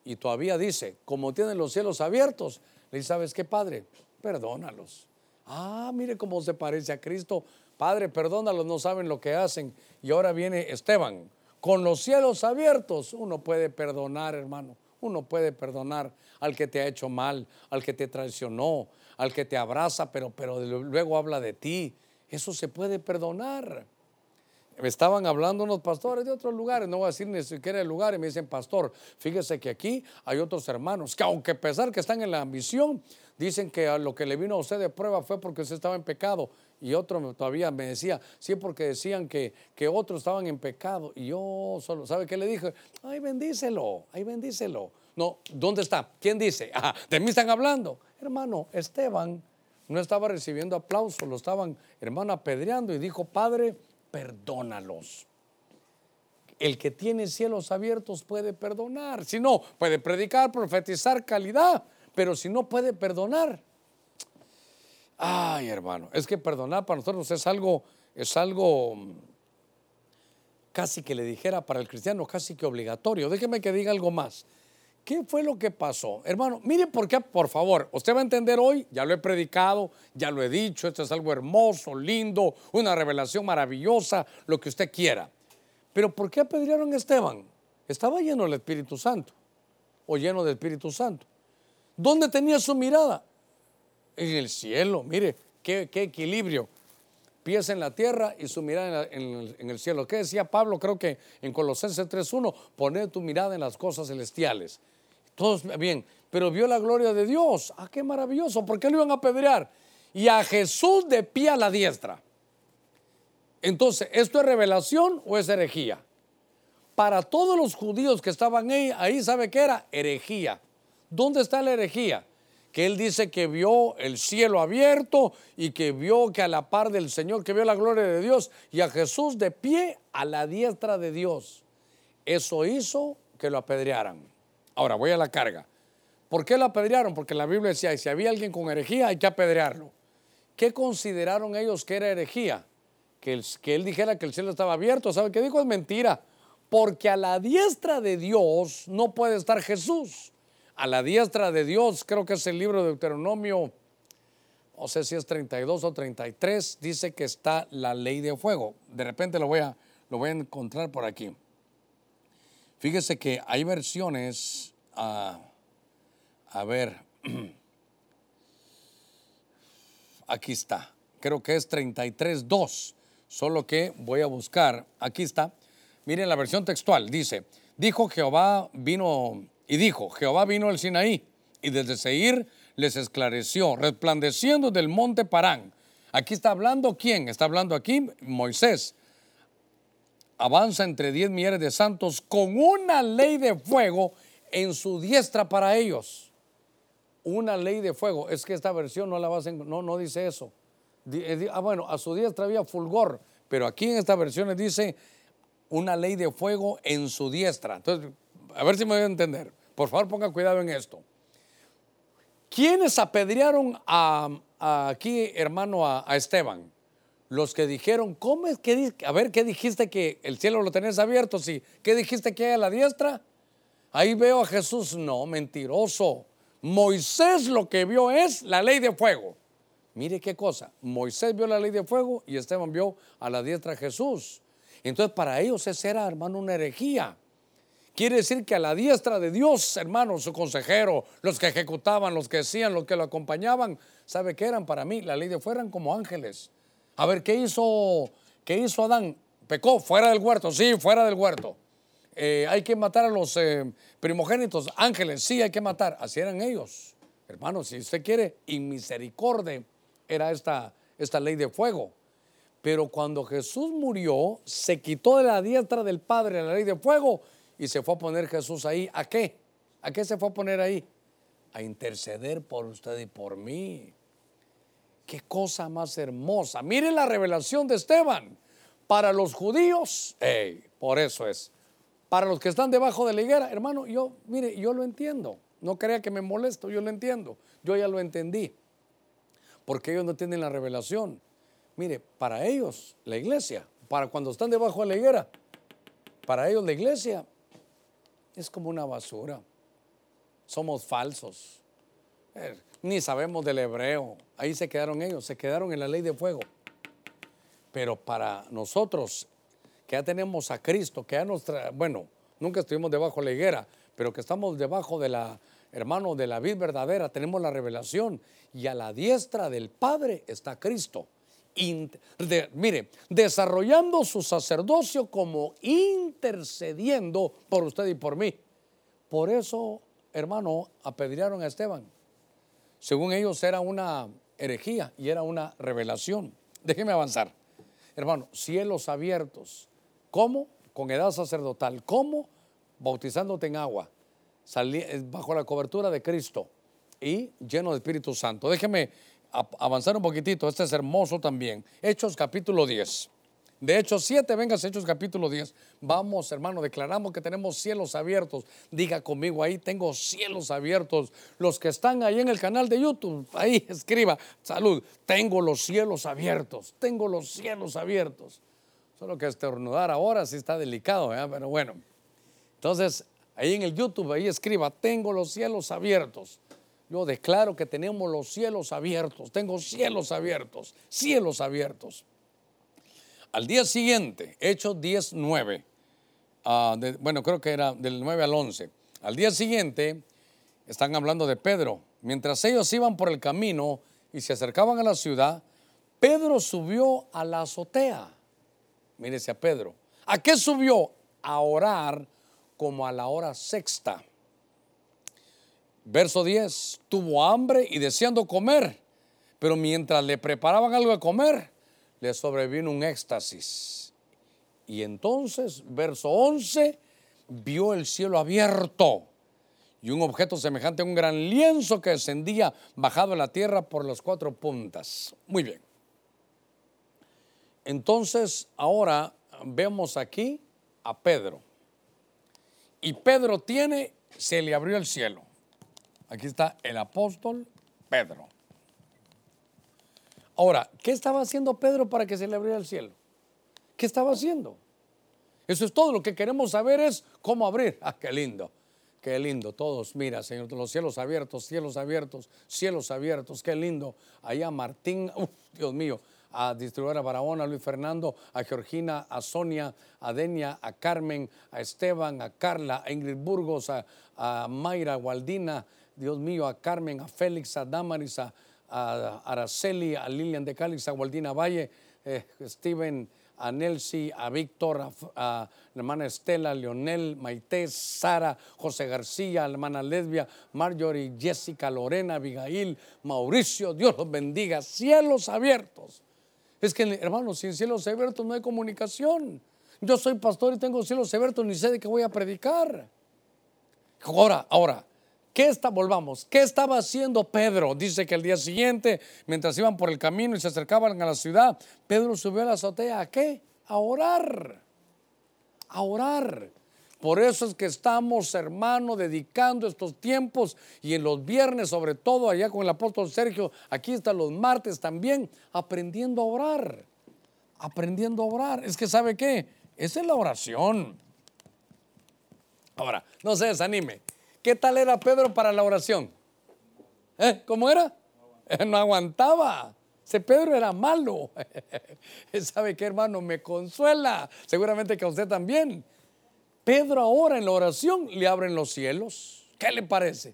Y todavía dice, como tienen los cielos abiertos, le dice, ¿sabes qué, Padre? Perdónalos. Ah, mire cómo se parece a Cristo. Padre, perdónalos, no saben lo que hacen. Y ahora viene Esteban. Con los cielos abiertos, uno puede perdonar, hermano. Uno puede perdonar al que te ha hecho mal, al que te traicionó, al que te abraza, pero, pero luego habla de ti. Eso se puede perdonar. Estaban hablando unos pastores de otros lugares, no voy a decir ni siquiera el lugar, y me dicen, pastor, fíjese que aquí hay otros hermanos que aunque a pesar que están en la ambición, dicen que a lo que le vino a usted de prueba fue porque usted estaba en pecado. Y otro todavía me decía, sí, porque decían que, que otros estaban en pecado. Y yo solo, ¿sabe qué le dije? Ay, bendícelo, ay, bendícelo. No, ¿dónde está? ¿Quién dice? Ah, de mí están hablando. Hermano, Esteban no estaba recibiendo aplausos, lo estaban, hermano, apedreando y dijo, Padre, perdónalos. El que tiene cielos abiertos puede perdonar. Si no, puede predicar, profetizar calidad, pero si no puede perdonar. Ay, hermano, es que perdonar para nosotros es algo, es algo mm, casi que le dijera para el cristiano, casi que obligatorio. Déjeme que diga algo más. ¿Qué fue lo que pasó? Hermano, mire por qué, por favor, usted va a entender hoy, ya lo he predicado, ya lo he dicho, esto es algo hermoso, lindo, una revelación maravillosa, lo que usted quiera. Pero ¿por qué apedrearon a Esteban? Estaba lleno del Espíritu Santo o lleno del Espíritu Santo. ¿Dónde tenía su mirada? En el cielo, mire, qué, equilibrio. Pies en la tierra y su mirada en, en el cielo. ¿Qué decía Pablo? Creo que en Colosenses 3.1, poner tu mirada en las cosas celestiales. Todos bien, pero vio la gloria de Dios. Ah, qué maravilloso. ¿Por qué lo iban a apedrear? Y a Jesús de pie a la diestra. Entonces, ¿esto es revelación o es herejía? Para todos los judíos que estaban ahí, ahí ¿sabe qué era? Herejía. ¿Dónde está la herejía? Que él dice que vio el cielo abierto y que vio que a la par del Señor, que vio la gloria de Dios y a Jesús de pie a la diestra de Dios. Eso hizo que lo apedrearan. Ahora voy a la carga. ¿Por qué lo apedrearon? Porque la Biblia decía, si había alguien con herejía hay que apedrearlo. ¿Qué consideraron ellos que era herejía? Que, él dijera que el cielo estaba abierto. ¿Sabe qué dijo? Es mentira. Porque a la diestra de Dios no puede estar Jesús. A la diestra de Dios, creo que es el libro de Deuteronomio, no sé si es 32 o 33, dice que está la ley de fuego. De repente lo voy a, lo voy a encontrar por aquí. Fíjese que hay versiones, ah, a ver, aquí está, creo que es 33.2, solo que voy a buscar, aquí está, miren la versión textual, dice, dijo Jehová vino, y dijo, Jehová vino al Sinaí, y desde Seir les esclareció, resplandeciendo del monte Parán. Aquí está hablando quién, está hablando aquí Moisés, avanza entre diez millares de santos con una ley de fuego en su diestra para ellos. Una ley de fuego. Es que esta versión no la vas a no, no dice eso. Eh, ah, bueno, a su diestra había fulgor, pero aquí en esta versión dice una ley de fuego en su diestra. Entonces, a ver si me voy a entender. Por favor, ponga cuidado en esto. ¿Quiénes apedrearon a, a aquí, hermano, a, a Esteban? Los que dijeron, ¿cómo es que, a ver, ¿qué dijiste que el cielo lo tenés abierto? Sí, ¿qué dijiste que hay a la diestra? Ahí veo a Jesús, no, mentiroso. Moisés lo que vio es la ley de fuego. Mire qué cosa, Moisés vio la ley de fuego y Esteban vio a la diestra a Jesús. Entonces para ellos esa era, hermano, una herejía. Quiere decir que a la diestra de Dios, hermano, su consejero, los que ejecutaban, los que decían, los que lo acompañaban, ¿sabe qué eran para mí? La ley de fuego eran como ángeles. A ver, ¿qué hizo, qué hizo Adán? Pecó fuera del huerto, sí, fuera del huerto. Eh, hay que matar a los eh, primogénitos, ángeles, sí, hay que matar. Así eran ellos. Hermano, si usted quiere, inmisericordia era esta, esta ley de fuego. Pero cuando Jesús murió, se quitó de la diestra del Padre la ley de fuego y se fue a poner Jesús ahí. ¿A qué? ¿A qué se fue a poner ahí? A interceder por usted y por mí. Qué cosa más hermosa. Mire la revelación de Esteban. Para los judíos, por eso es. Para los que están debajo de la higuera, hermano, yo, mire, yo lo entiendo. No crea que me molesto, yo lo entiendo. Yo ya lo entendí. Porque ellos no tienen la revelación. Mire, para ellos, la iglesia, para cuando están debajo de la higuera, para ellos la iglesia es como una basura. Somos falsos. Ni sabemos del hebreo. Ahí se quedaron ellos, se quedaron en la ley de fuego. Pero para nosotros, que ya tenemos a Cristo, que ya nos bueno, nunca estuvimos debajo de la higuera, pero que estamos debajo de la, hermano, de la vid verdadera, tenemos la revelación. Y a la diestra del Padre está Cristo. De- mire, desarrollando su sacerdocio como intercediendo por usted y por mí. Por eso, hermano, apedrearon a Esteban. Según ellos era una herejía y era una revelación. Déjeme avanzar. Hermano, cielos abiertos. ¿Cómo? Con edad sacerdotal. ¿Cómo? Bautizándote en agua. Eh, bajo la cobertura de Cristo y lleno de Espíritu Santo. Déjeme avanzar un poquitito. Este es hermoso también. Hechos capítulo 10. De Hechos 7, vengas Hechos capítulo 10. Vamos, hermano, declaramos que tenemos cielos abiertos. Diga conmigo ahí, tengo cielos abiertos. Los que están ahí en el canal de YouTube, ahí escriba, salud, tengo los cielos abiertos, tengo los cielos abiertos. Solo que estornudar ahora sí está delicado, ¿verdad? pero bueno. Entonces, Ahí en el YouTube, ahí escriba, tengo los cielos abiertos. Yo declaro que tenemos los cielos abiertos. Tengo cielos abiertos, cielos abiertos. Al día siguiente, Hechos 10, 9. ah, de- bueno, creo que era del 9 al 11. Al día siguiente, están hablando de Pedro. Mientras ellos iban por el camino y se acercaban a la ciudad, Pedro subió a la azotea. Mírese a Pedro. ¿A qué subió? A orar como a la hora sexta. Verso 10. Tuvo hambre y deseando comer, pero mientras le preparaban algo de comer, le sobrevino un éxtasis. Y entonces, verso 11, vio el cielo abierto y un objeto semejante a un gran lienzo que descendía bajado a la tierra por las cuatro puntas. Muy bien. Entonces, ahora vemos aquí a Pedro. Y Pedro tiene, se le abrió el cielo. Aquí está el apóstol Pedro. Ahora, ¿qué estaba haciendo Pedro para que se le abriera el cielo? ¿Qué estaba haciendo? Eso es todo. Lo que queremos saber es cómo abrir. Ah, qué lindo. Qué lindo. Todos, mira, Señor, los cielos abiertos, cielos abiertos, cielos abiertos. Qué lindo. Allá Martín, Dios mío, a distribuidora Barahona, a Luis Fernando, a Georgina, a Sonia, a Denia, a Carmen, a Esteban, a Carla, a Ingrid Burgos, a, a Mayra, a Waldina, Dios mío, a Carmen, a Félix, a Damaris, a, a Araceli, a Lilian de Cálix, a Waldina Valle, eh, Steven, a Nelsi, a Víctor, a, a la hermana Estela, Leonel, Maite, Sara, José García, a la hermana Lesbia, Marjorie, Jessica, Lorena, Abigail, Mauricio, Dios los bendiga, cielos abiertos. Es que, hermanos, sin cielos abiertos no hay comunicación. Yo soy pastor y tengo cielos abiertos, ni sé de qué voy a predicar. Ahora, ahora, ¿qué está, volvamos, qué estaba haciendo Pedro? Dice que el día siguiente, mientras iban por el camino y se acercaban a la ciudad, Pedro subió a la azotea, ¿a qué? A orar, a orar. Por eso es que estamos, hermano, dedicando estos tiempos y en los viernes, sobre todo allá con el apóstol Sergio, aquí están los martes también, aprendiendo a orar, aprendiendo a orar. Es que, ¿sabe qué? Esa es la oración. Ahora, no se desanime. ¿Qué tal era Pedro para la oración? ¿Eh? ¿Cómo era? No aguantaba. Ese Pedro era malo. ¿Sabe qué, hermano? Me consuela. Seguramente que a usted también. Pedro ahora en la oración le abren los cielos. ¿Qué le parece?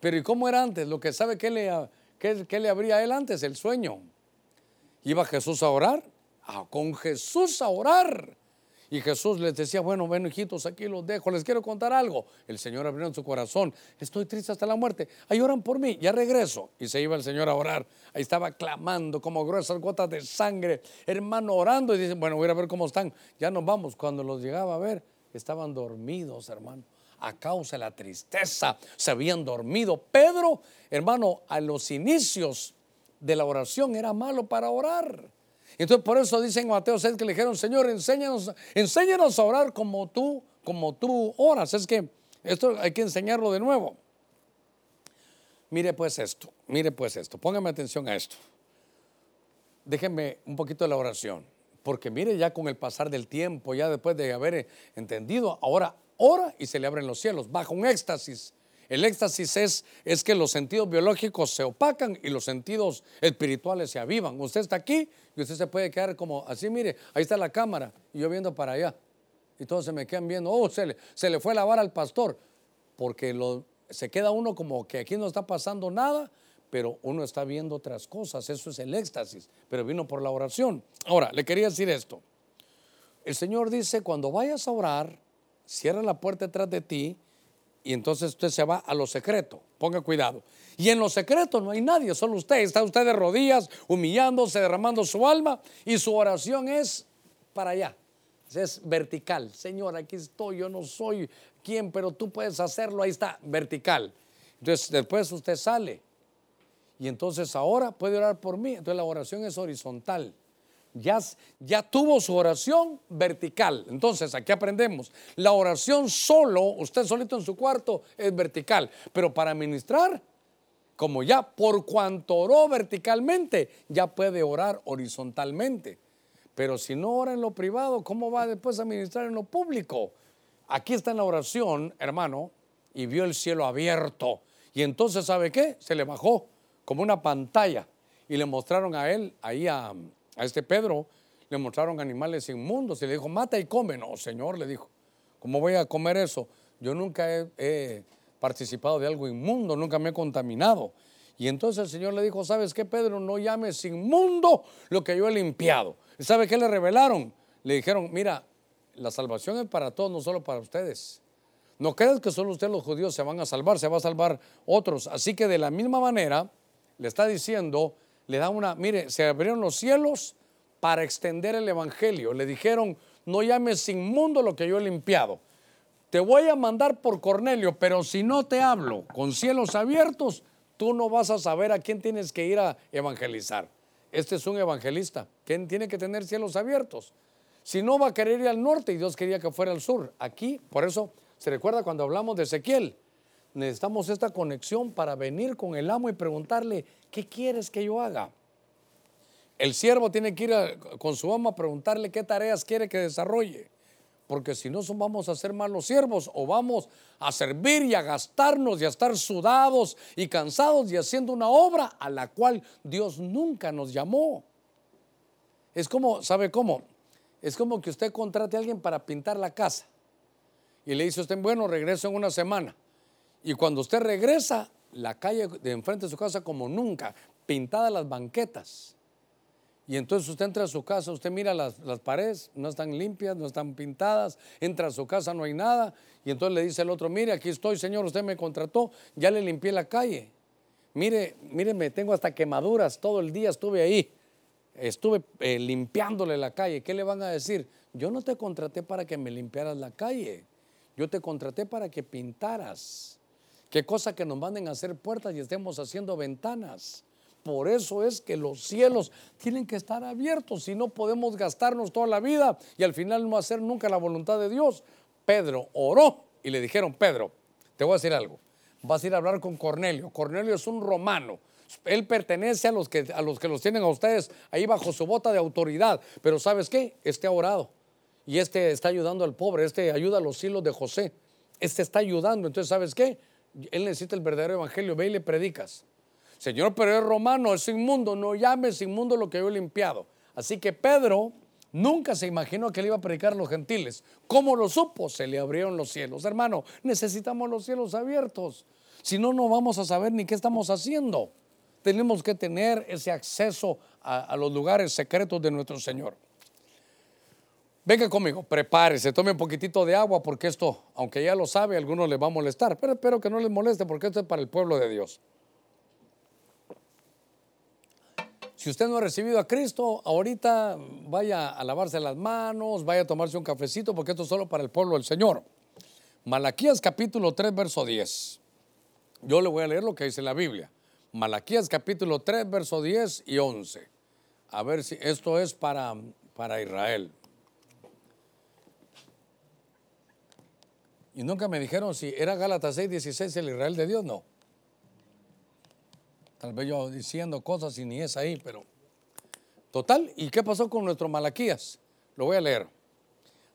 Pero ¿y cómo era antes? Lo que sabe que le, qué le abría a él antes, el sueño. Iba Jesús a orar, ah, con Jesús a orar. Y Jesús les decía, bueno, bueno, hijitos, aquí los dejo, les quiero contar algo. El Señor abrió en su corazón, estoy triste hasta la muerte, ahí oran por mí, ya regreso. Y se iba el Señor a orar, ahí estaba clamando como gruesas gotas de sangre, hermano orando y dicen, bueno, voy a ver cómo están, ya nos vamos. Cuando los llegaba a ver, estaban dormidos, hermano, a causa de la tristeza, se habían dormido. Pedro, hermano, a los inicios de la oración era malo para orar. Entonces por eso dicen Mateo 6 que le dijeron, Señor, enséñanos, enséñanos a orar como tú, como tú oras. Es que esto hay que enseñarlo de nuevo. Mire pues esto, mire pues esto, póngame atención a esto. Déjenme un poquito de la oración, porque mire ya con el pasar del tiempo, ya después de haber entendido, ahora ora y se le abren los cielos, bajo un éxtasis. El éxtasis es, es que los sentidos biológicos se opacan y los sentidos espirituales se avivan. Usted está aquí y usted se puede quedar como así, mire, ahí está la cámara y yo viendo para allá. Y todos se me quedan viendo, oh, se le, se le fue la vara al pastor. Porque lo, se queda uno como que aquí no está pasando nada, pero uno está viendo otras cosas. Eso es el éxtasis, pero vino por la oración. Ahora, le quería decir esto. El Señor dice, cuando vayas a orar, cierra la puerta detrás de ti y entonces usted se va a lo secreto. Ponga cuidado. Y en lo secreto no hay nadie, solo usted. Está usted de rodillas, humillándose, derramando su alma y su oración es para allá. Es vertical. Señor, aquí estoy, yo no soy quien, pero tú puedes hacerlo. Ahí está, vertical. Entonces después usted sale y entonces ahora puede orar por mí. Entonces la oración es horizontal. Ya, ya, tuvo su oración vertical. Entonces, aquí aprendemos. La oración solo, usted solito en su cuarto, es vertical. Pero para ministrar, como ya por cuanto oró verticalmente, ya puede orar horizontalmente. Pero si no ora en lo privado, ¿cómo va después a ministrar en lo público? aquí está en la oración, hermano, y vio el cielo abierto. Y entonces, ¿sabe qué? Se le bajó como una pantalla y le mostraron a él, ahí a, a este Pedro, le mostraron animales inmundos y le dijo, mata y come. No, Señor, le dijo, ¿cómo voy a comer eso? Yo nunca he, participado de algo inmundo, nunca me he contaminado. Y entonces el Señor le dijo, ¿sabes qué, Pedro? No llames inmundo lo que yo he limpiado. ¿Y sabe qué le revelaron? Le dijeron, mira, la salvación es para todos, no solo para ustedes. No creas que solo ustedes los judíos se van a salvar, se va a salvar otros. Así que de la misma manera le está diciendo, le da una, mire, se abrieron los cielos para extender el evangelio. Le dijeron, no llames inmundo lo que yo he limpiado. Te voy a mandar por Cornelio, pero si no te hablo con cielos abiertos, tú no vas a saber a quién tienes que ir a evangelizar. Este es un evangelista. ¿Quién tiene que tener cielos abiertos? Si no va a querer ir al norte y Dios quería que fuera al sur. Aquí, por eso se recuerda cuando hablamos de Ezequiel. Necesitamos esta conexión para venir con el amo y preguntarle, ¿qué quieres que yo haga? El siervo tiene que ir con su amo a preguntarle qué tareas quiere que desarrolle. Porque si no vamos a ser malos siervos o vamos a servir y a gastarnos y a estar sudados y cansados y haciendo una obra a la cual Dios nunca nos llamó. Es como, ¿sabe cómo? Es como que usted contrate a alguien para pintar la casa y le dice a usted, bueno, regreso en una semana. Y cuando usted regresa, la calle de enfrente de su casa como nunca, pintadas las banquetas. Y entonces usted entra a su casa, usted mira las, las paredes, no están limpias, no están pintadas, entra a su casa, no hay nada. Y entonces le dice el otro, mire, aquí estoy, señor, usted me contrató, ya le limpié la calle. Mire, mire, me tengo hasta quemaduras, todo el día estuve ahí. Estuve eh, limpiándole la calle. ¿Qué le van a decir? Yo no te contraté para que me limpiaras la calle. Yo te contraté para que pintaras. Qué cosa que nos manden a hacer puertas y estemos haciendo ventanas. Por eso es que los cielos tienen que estar abiertos, si no podemos gastarnos toda la vida y al final no hacer nunca la voluntad de Dios. Pedro oró y le dijeron, Pedro, te voy a decir algo, vas a ir a hablar con Cornelio. Cornelio es un romano. Él pertenece a los que, a los, que los tienen a ustedes ahí bajo su bota de autoridad. Pero ¿sabes qué? Este ha orado y este está ayudando al pobre, este ayuda a los hilos de José. Este está ayudando. Entonces, ¿sabes qué? Él necesita el verdadero evangelio. Ve y le predicas. Señor, pero es romano, es inmundo, no llames inmundo lo que yo he limpiado. Así que Pedro nunca se imaginó que le iba a predicar a los gentiles. ¿Cómo lo supo? Se le abrieron los cielos. Hermano, necesitamos los cielos abiertos. Si no, no vamos a saber ni qué estamos haciendo. Tenemos que tener ese acceso a, a los lugares secretos de nuestro Señor. Venga conmigo, prepárese, tome un poquitito de agua porque esto, aunque ya lo sabe, a algunos les va a molestar, pero espero que no les moleste porque esto es para el pueblo de Dios. Si usted no ha recibido a Cristo, ahorita vaya a lavarse las manos, vaya a tomarse un cafecito, porque esto es solo para el pueblo del Señor. Malaquías capítulo 3, verso 10. Yo le voy a leer lo que dice la Biblia. Malaquías capítulo 3, verso 10 y 11. A ver si esto es para, para Israel. Y nunca me dijeron si era Gálatas 6, 16 el Israel de Dios, no. Tal vez yo diciendo cosas y ni es ahí, pero total. ¿Y qué pasó con nuestro Malaquías? Lo voy a leer.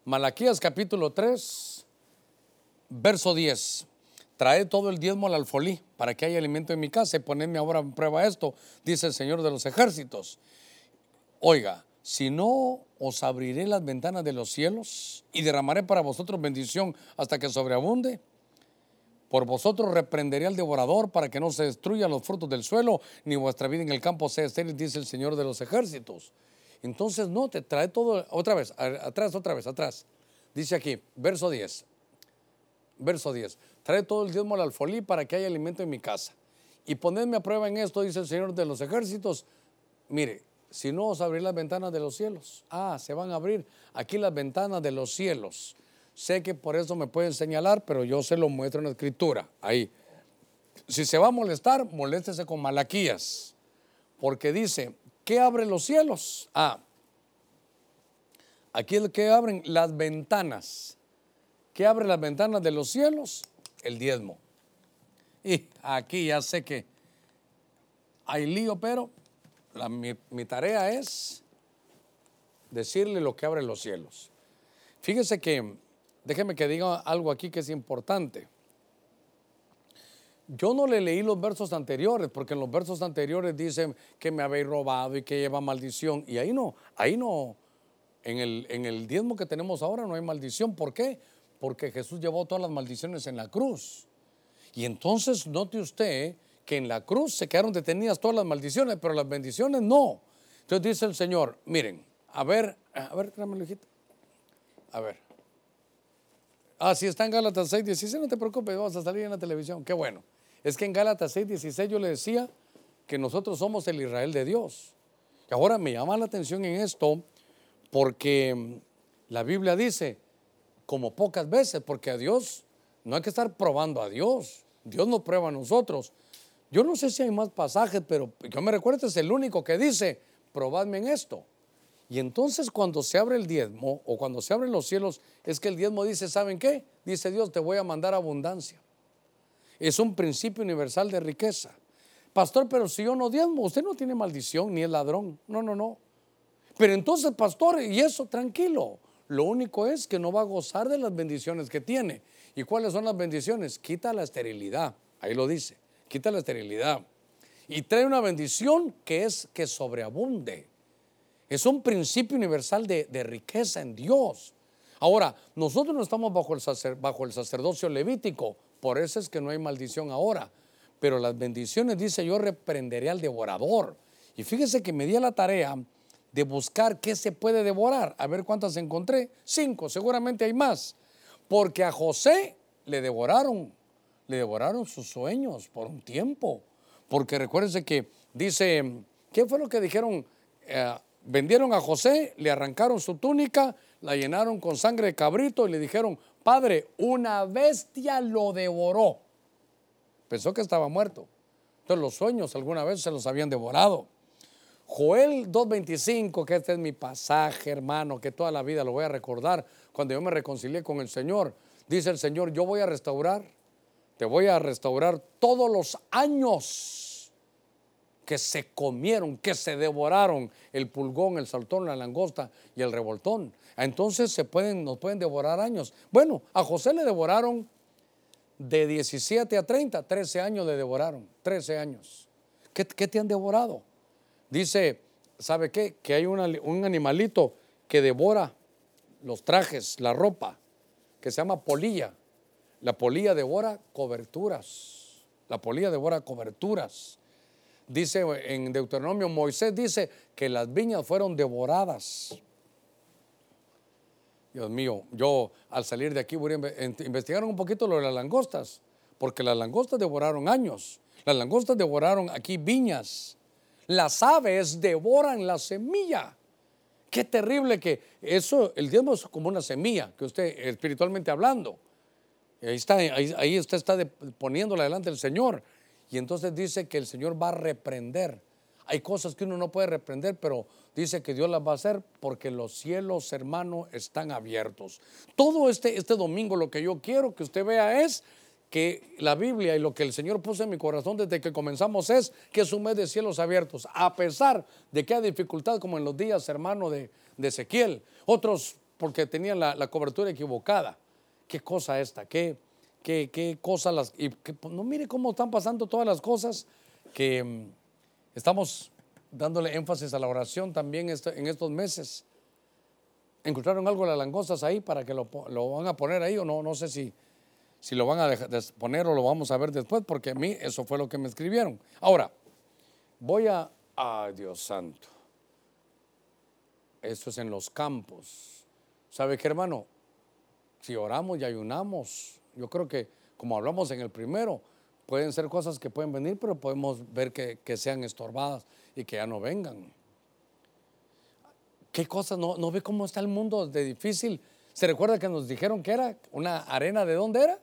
Malaquías capítulo 3, verso 10. Trae todo el diezmo al alfolí para que haya alimento en mi casa y ponedme ahora en prueba esto, dice el Señor de los ejércitos. Oiga, si no os abriré las ventanas de los cielos y derramaré para vosotros bendición hasta que sobreabunde. Por vosotros reprenderé al devorador para que no se destruyan los frutos del suelo, ni vuestra vida en el campo sea estéril, dice el Señor de los ejércitos. Entonces, no, te trae todo, otra vez, atrás, otra vez, atrás. Dice aquí, verso 10, verso 10, trae todo el diezmo al alfolí para que haya alimento en mi casa. Y ponedme a prueba en esto, dice el Señor de los ejércitos. Mire, si no os abrir las ventanas de los cielos, ah, se van a abrir aquí las ventanas de los cielos. Sé que por eso me pueden señalar, pero yo se lo muestro en la escritura, ahí. Si se va a molestar, moléstese con Malaquías, porque dice, ¿qué abre los cielos? Ah, aquí es que abren las ventanas. ¿Qué abre las ventanas de los cielos? El diezmo. Y aquí ya sé que hay lío, pero mi tarea es decirle lo que abre los cielos. Fíjese que déjeme que diga algo aquí que es importante. Yo no le leí los versos anteriores, porque en los versos anteriores dicen que me habéis robado y que lleva maldición. Y ahí no, ahí no, en el, en el diezmo que tenemos ahora no hay maldición. ¿Por qué? Porque Jesús llevó todas las maldiciones en la cruz. Y entonces note usted que en la cruz se quedaron detenidas todas las maldiciones, pero las bendiciones no. Entonces dice el Señor, miren, a ver, a ver, tráemelo, hijito. A ver. Ah, si está en Gálatas 6, 16, no te preocupes, vas a salir en la televisión. Qué bueno. Es que en Gálatas 6, 16 yo le decía que nosotros somos el Israel de Dios. Y ahora me llama la atención en esto porque mm, la Biblia dice, como pocas veces, porque a Dios no hay que estar probando a Dios. Dios nos prueba a nosotros. Yo no sé si hay más pasajes, pero yo me recuerdo, es el único que dice, probadme en esto. Y entonces cuando se abre el diezmo o cuando se abren los cielos, es que el diezmo dice, ¿saben qué? Dice Dios, te voy a mandar abundancia. Es un principio universal de riqueza. Pastor, pero si yo no diezmo, usted no tiene maldición ni es ladrón. No, no, no. Pero entonces, pastor, y eso, tranquilo. Lo único es que no va a gozar de las bendiciones que tiene. ¿Y cuáles son las bendiciones? Quita la esterilidad. Ahí lo dice. Quita la esterilidad. Y trae una bendición que es que sobreabunde. Es un principio universal de, riqueza en Dios. Ahora, nosotros no estamos bajo el, bajo el sacerdocio levítico, por eso es que no hay maldición ahora. Pero las bendiciones, dice, yo reprenderé al devorador. Y fíjese que me di a la tarea de buscar qué se puede devorar. A ver cuántas encontré. Cinco, seguramente hay más. Porque a José le devoraron, le devoraron sus sueños por un tiempo. Porque recuérdense que dice, ¿qué fue lo que dijeron? Eh, vendieron a José, le arrancaron su túnica, la llenaron con sangre de cabrito y le dijeron, padre, una bestia lo devoró. Pensó que estaba muerto. Entonces los sueños alguna vez se los habían devorado. Joel 2.25, que este es mi pasaje, hermano, que toda la vida lo voy a recordar cuando yo me reconcilié con el Señor. Dice el Señor, yo voy a restaurar, te voy a restaurar todos los años que se comieron, que se devoraron el pulgón, el saltón, la langosta y el revoltón. Entonces se pueden, nos pueden devorar años. Bueno, a José le devoraron de 17 a 30, 13 años le devoraron, 13 años. ¿Qué, qué te han devorado? Dice, ¿sabe qué? Que hay un animalito que devora los trajes, la ropa, que se llama polilla. La polilla devora coberturas. La polilla devora coberturas. Dice en Deuteronomio, Moisés dice que las viñas fueron devoradas. Dios mío, yo al salir de aquí voy a investigar un poquito lo de las langostas, porque las langostas devoraron años. Las langostas devoraron aquí viñas. Las aves devoran la semilla. Qué terrible que eso, el diezmo es como una semilla, que usted, espiritualmente hablando, ahí, está, ahí, usted está poniéndola delante del Señor. Y entonces dice que el Señor va a reprender. Hay cosas que uno no puede reprender, pero dice que Dios las va a hacer porque los cielos, hermano, están abiertos. Todo este, este domingo lo que yo quiero que usted vea es que la Biblia y lo que el Señor puso en mi corazón desde que comenzamos es que es un mes de cielos abiertos, a pesar de que hay dificultad como en los días, hermano, de, Ezequiel, otros porque tenían la, cobertura equivocada. ¿Qué cosa esta? ¿Qué, qué, qué cosa las... Y no mire cómo están pasando todas las cosas que mm, estamos dándole énfasis a la oración también este, en estos meses. ¿Encontraron algo las langostas ahí para que lo, lo van a poner ahí o no? No sé si si lo van a poner o lo vamos a ver después, porque a mí eso fue lo que me escribieron. Ahora, voy a... ¡Ay, Dios santo! Esto es en los campos. ¿Sabe qué, hermano? Si oramos y ayunamos, yo creo que, como hablamos en el primero, pueden ser cosas que pueden venir, pero podemos ver que, sean estorbadas y que ya no vengan. ¿Qué cosas? ¿No, ¿No ve cómo está el mundo de difícil? ¿Se recuerda que nos dijeron que era una arena de dónde era?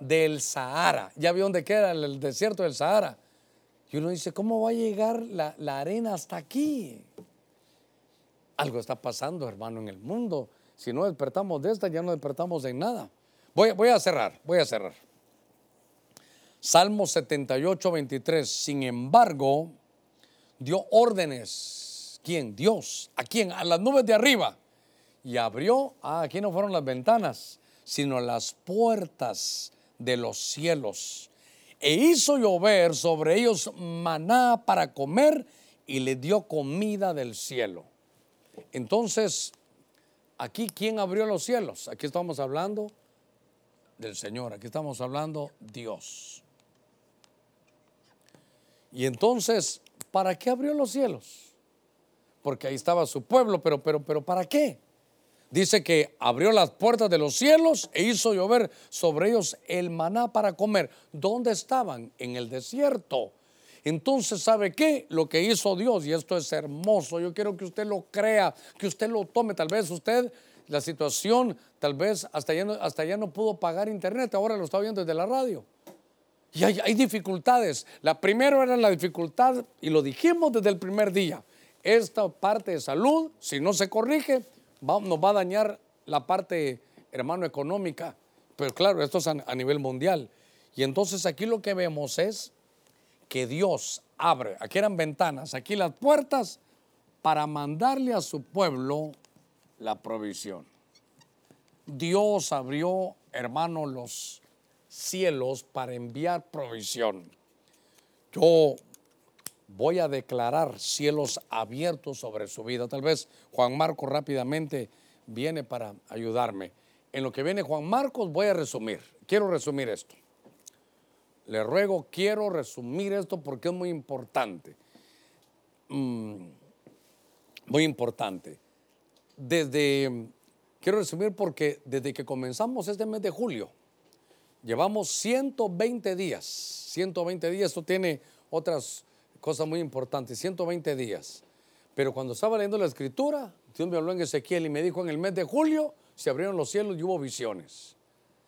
del Sahara. Ya vio dónde queda el desierto del Sahara. Y uno dice, ¿cómo va a llegar la, arena hasta aquí? Algo está pasando, hermano, en el mundo. Si no despertamos de esta, ya no despertamos de nada. Voy, voy a cerrar, voy a cerrar. Salmo 78, 23. Sin embargo, dio órdenes. ¿Quién? Dios. ¿A quién? A las nubes de arriba y abrió, ah, aquí no fueron las ventanas, sino las puertas de los cielos. E hizo llover sobre ellos maná para comer y le dio comida del cielo. Entonces, aquí, ¿quién abrió los cielos? Aquí estamos hablando del Señor, aquí estamos hablando Dios. Y entonces, ¿para qué abrió los cielos? Porque ahí estaba su pueblo, pero, pero, pero, ¿para qué? Dice que abrió las puertas de los cielos e hizo llover sobre ellos el maná para comer. ¿Dónde estaban? En el desierto. Entonces, ¿sabe qué? Lo que hizo Dios, y esto es hermoso, yo quiero que usted lo crea, que usted lo tome. Tal vez usted, la situación, tal vez hasta ya no, hasta ya no pudo pagar internet, ahora lo está viendo desde la radio. Y hay, hay dificultades. La primera era la dificultad, y lo dijimos desde el primer día. Esta parte de salud, si no se corrige, nos va a dañar la parte, hermano, económica. Pero claro, esto es a nivel mundial. Y entonces aquí lo que vemos es que Dios abre, aquí eran ventanas, aquí las puertas, para mandarle a su pueblo la provisión. Dios abrió, hermano, los cielos para enviar provisión. Yo voy a declarar cielos abiertos sobre su vida. Tal vez Juan Marcos rápidamente viene para ayudarme. En lo que viene Juan Marcos voy a resumir. Quiero resumir esto. Le ruego, quiero resumir esto porque es muy importante. Mm, muy importante. Desde, quiero resumir porque desde que comenzamos este mes de julio, llevamos 120 días. 120 días, esto tiene otras cosas muy importantes. 120 días. Pero cuando estaba leyendo la escritura, Dios me habló en Ezequiel y me dijo en el mes de julio se abrieron los cielos y hubo visiones.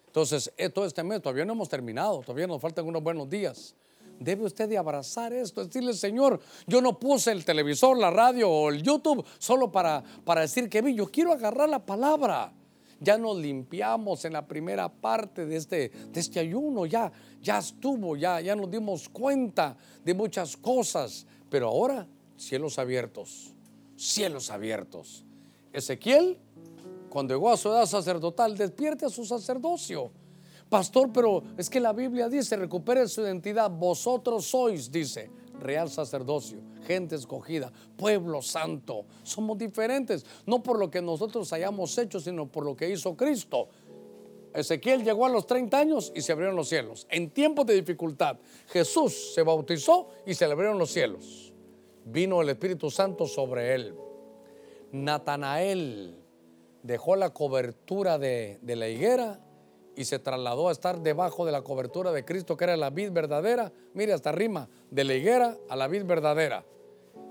Entonces, eh, todo este mes todavía no hemos terminado, todavía nos faltan unos buenos días. Debe usted abrazar esto, decirle, Señor, yo no puse el televisor, la radio o el YouTube solo para, para decir que vi, yo quiero agarrar la palabra. Ya nos limpiamos en la primera parte de este, de este ayuno, ya, ya estuvo, ya, ya nos dimos cuenta de muchas cosas, pero ahora cielos abiertos, cielos abiertos. Ezequiel cuando llegó a su edad sacerdotal, despierte a su sacerdocio. Pastor, pero es que la Biblia dice, recupere su identidad. Vosotros sois, dice, real sacerdocio, gente escogida, pueblo santo. Somos diferentes, no por lo que nosotros hayamos hecho, sino por lo que hizo Cristo. Ezequiel llegó a los 30 años y se abrieron los cielos. En tiempos de dificultad, Jesús se bautizó y se le abrieron los cielos. Vino el Espíritu Santo sobre él. Natanael dejó la cobertura de, de la higuera y se trasladó a estar debajo de la cobertura de Cristo, que era la vid verdadera. Mire, hasta rima, de la higuera a la vid verdadera.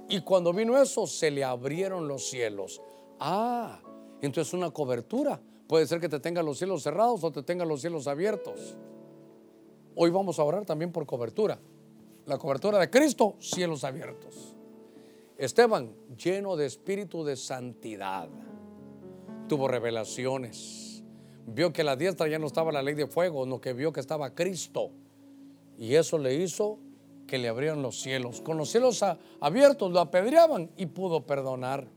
Y cuando vino eso, se le abrieron los cielos. Ah, entonces una cobertura. Puede ser que te tengan los cielos cerrados o te tengan los cielos abiertos. Hoy vamos a orar también por cobertura. La cobertura de Cristo, cielos abiertos. Esteban, lleno de espíritu de santidad, tuvo revelaciones. Vio que a la diestra ya no estaba la ley de fuego, no que vio que estaba Cristo. Y eso le hizo que le abrieran los cielos. Con los cielos abiertos lo apedreaban y pudo perdonar.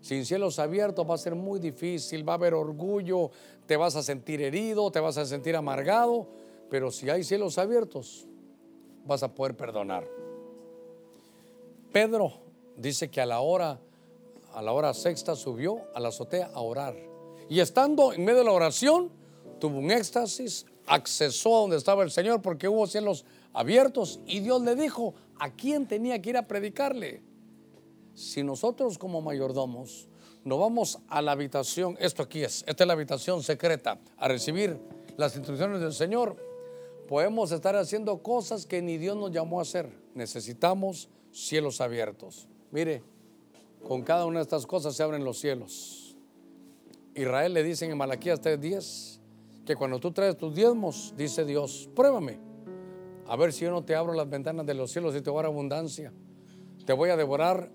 Sin cielos abiertos va a ser muy difícil, va a haber orgullo, te vas a sentir herido, te vas a sentir amargado, pero si hay cielos abiertos, vas a poder perdonar. Pedro dice que a la hora a la hora sexta subió a la azotea a orar. Y estando en medio de la oración, tuvo un éxtasis, accesó a donde estaba el Señor porque hubo cielos abiertos y Dios le dijo a quién tenía que ir a predicarle. Si nosotros como mayordomos no vamos a la habitación, esto aquí es, esta es la habitación secreta, a recibir las instrucciones del Señor, podemos estar haciendo cosas que ni Dios nos llamó a hacer. Necesitamos cielos abiertos. Mire, con cada una de estas cosas se abren los cielos. Israel le dicen en Malaquías 3:10 que cuando tú traes tus diezmos, dice Dios, pruébame, a ver si yo no te abro las ventanas de los cielos y te voy a dar abundancia. Te voy a devorar,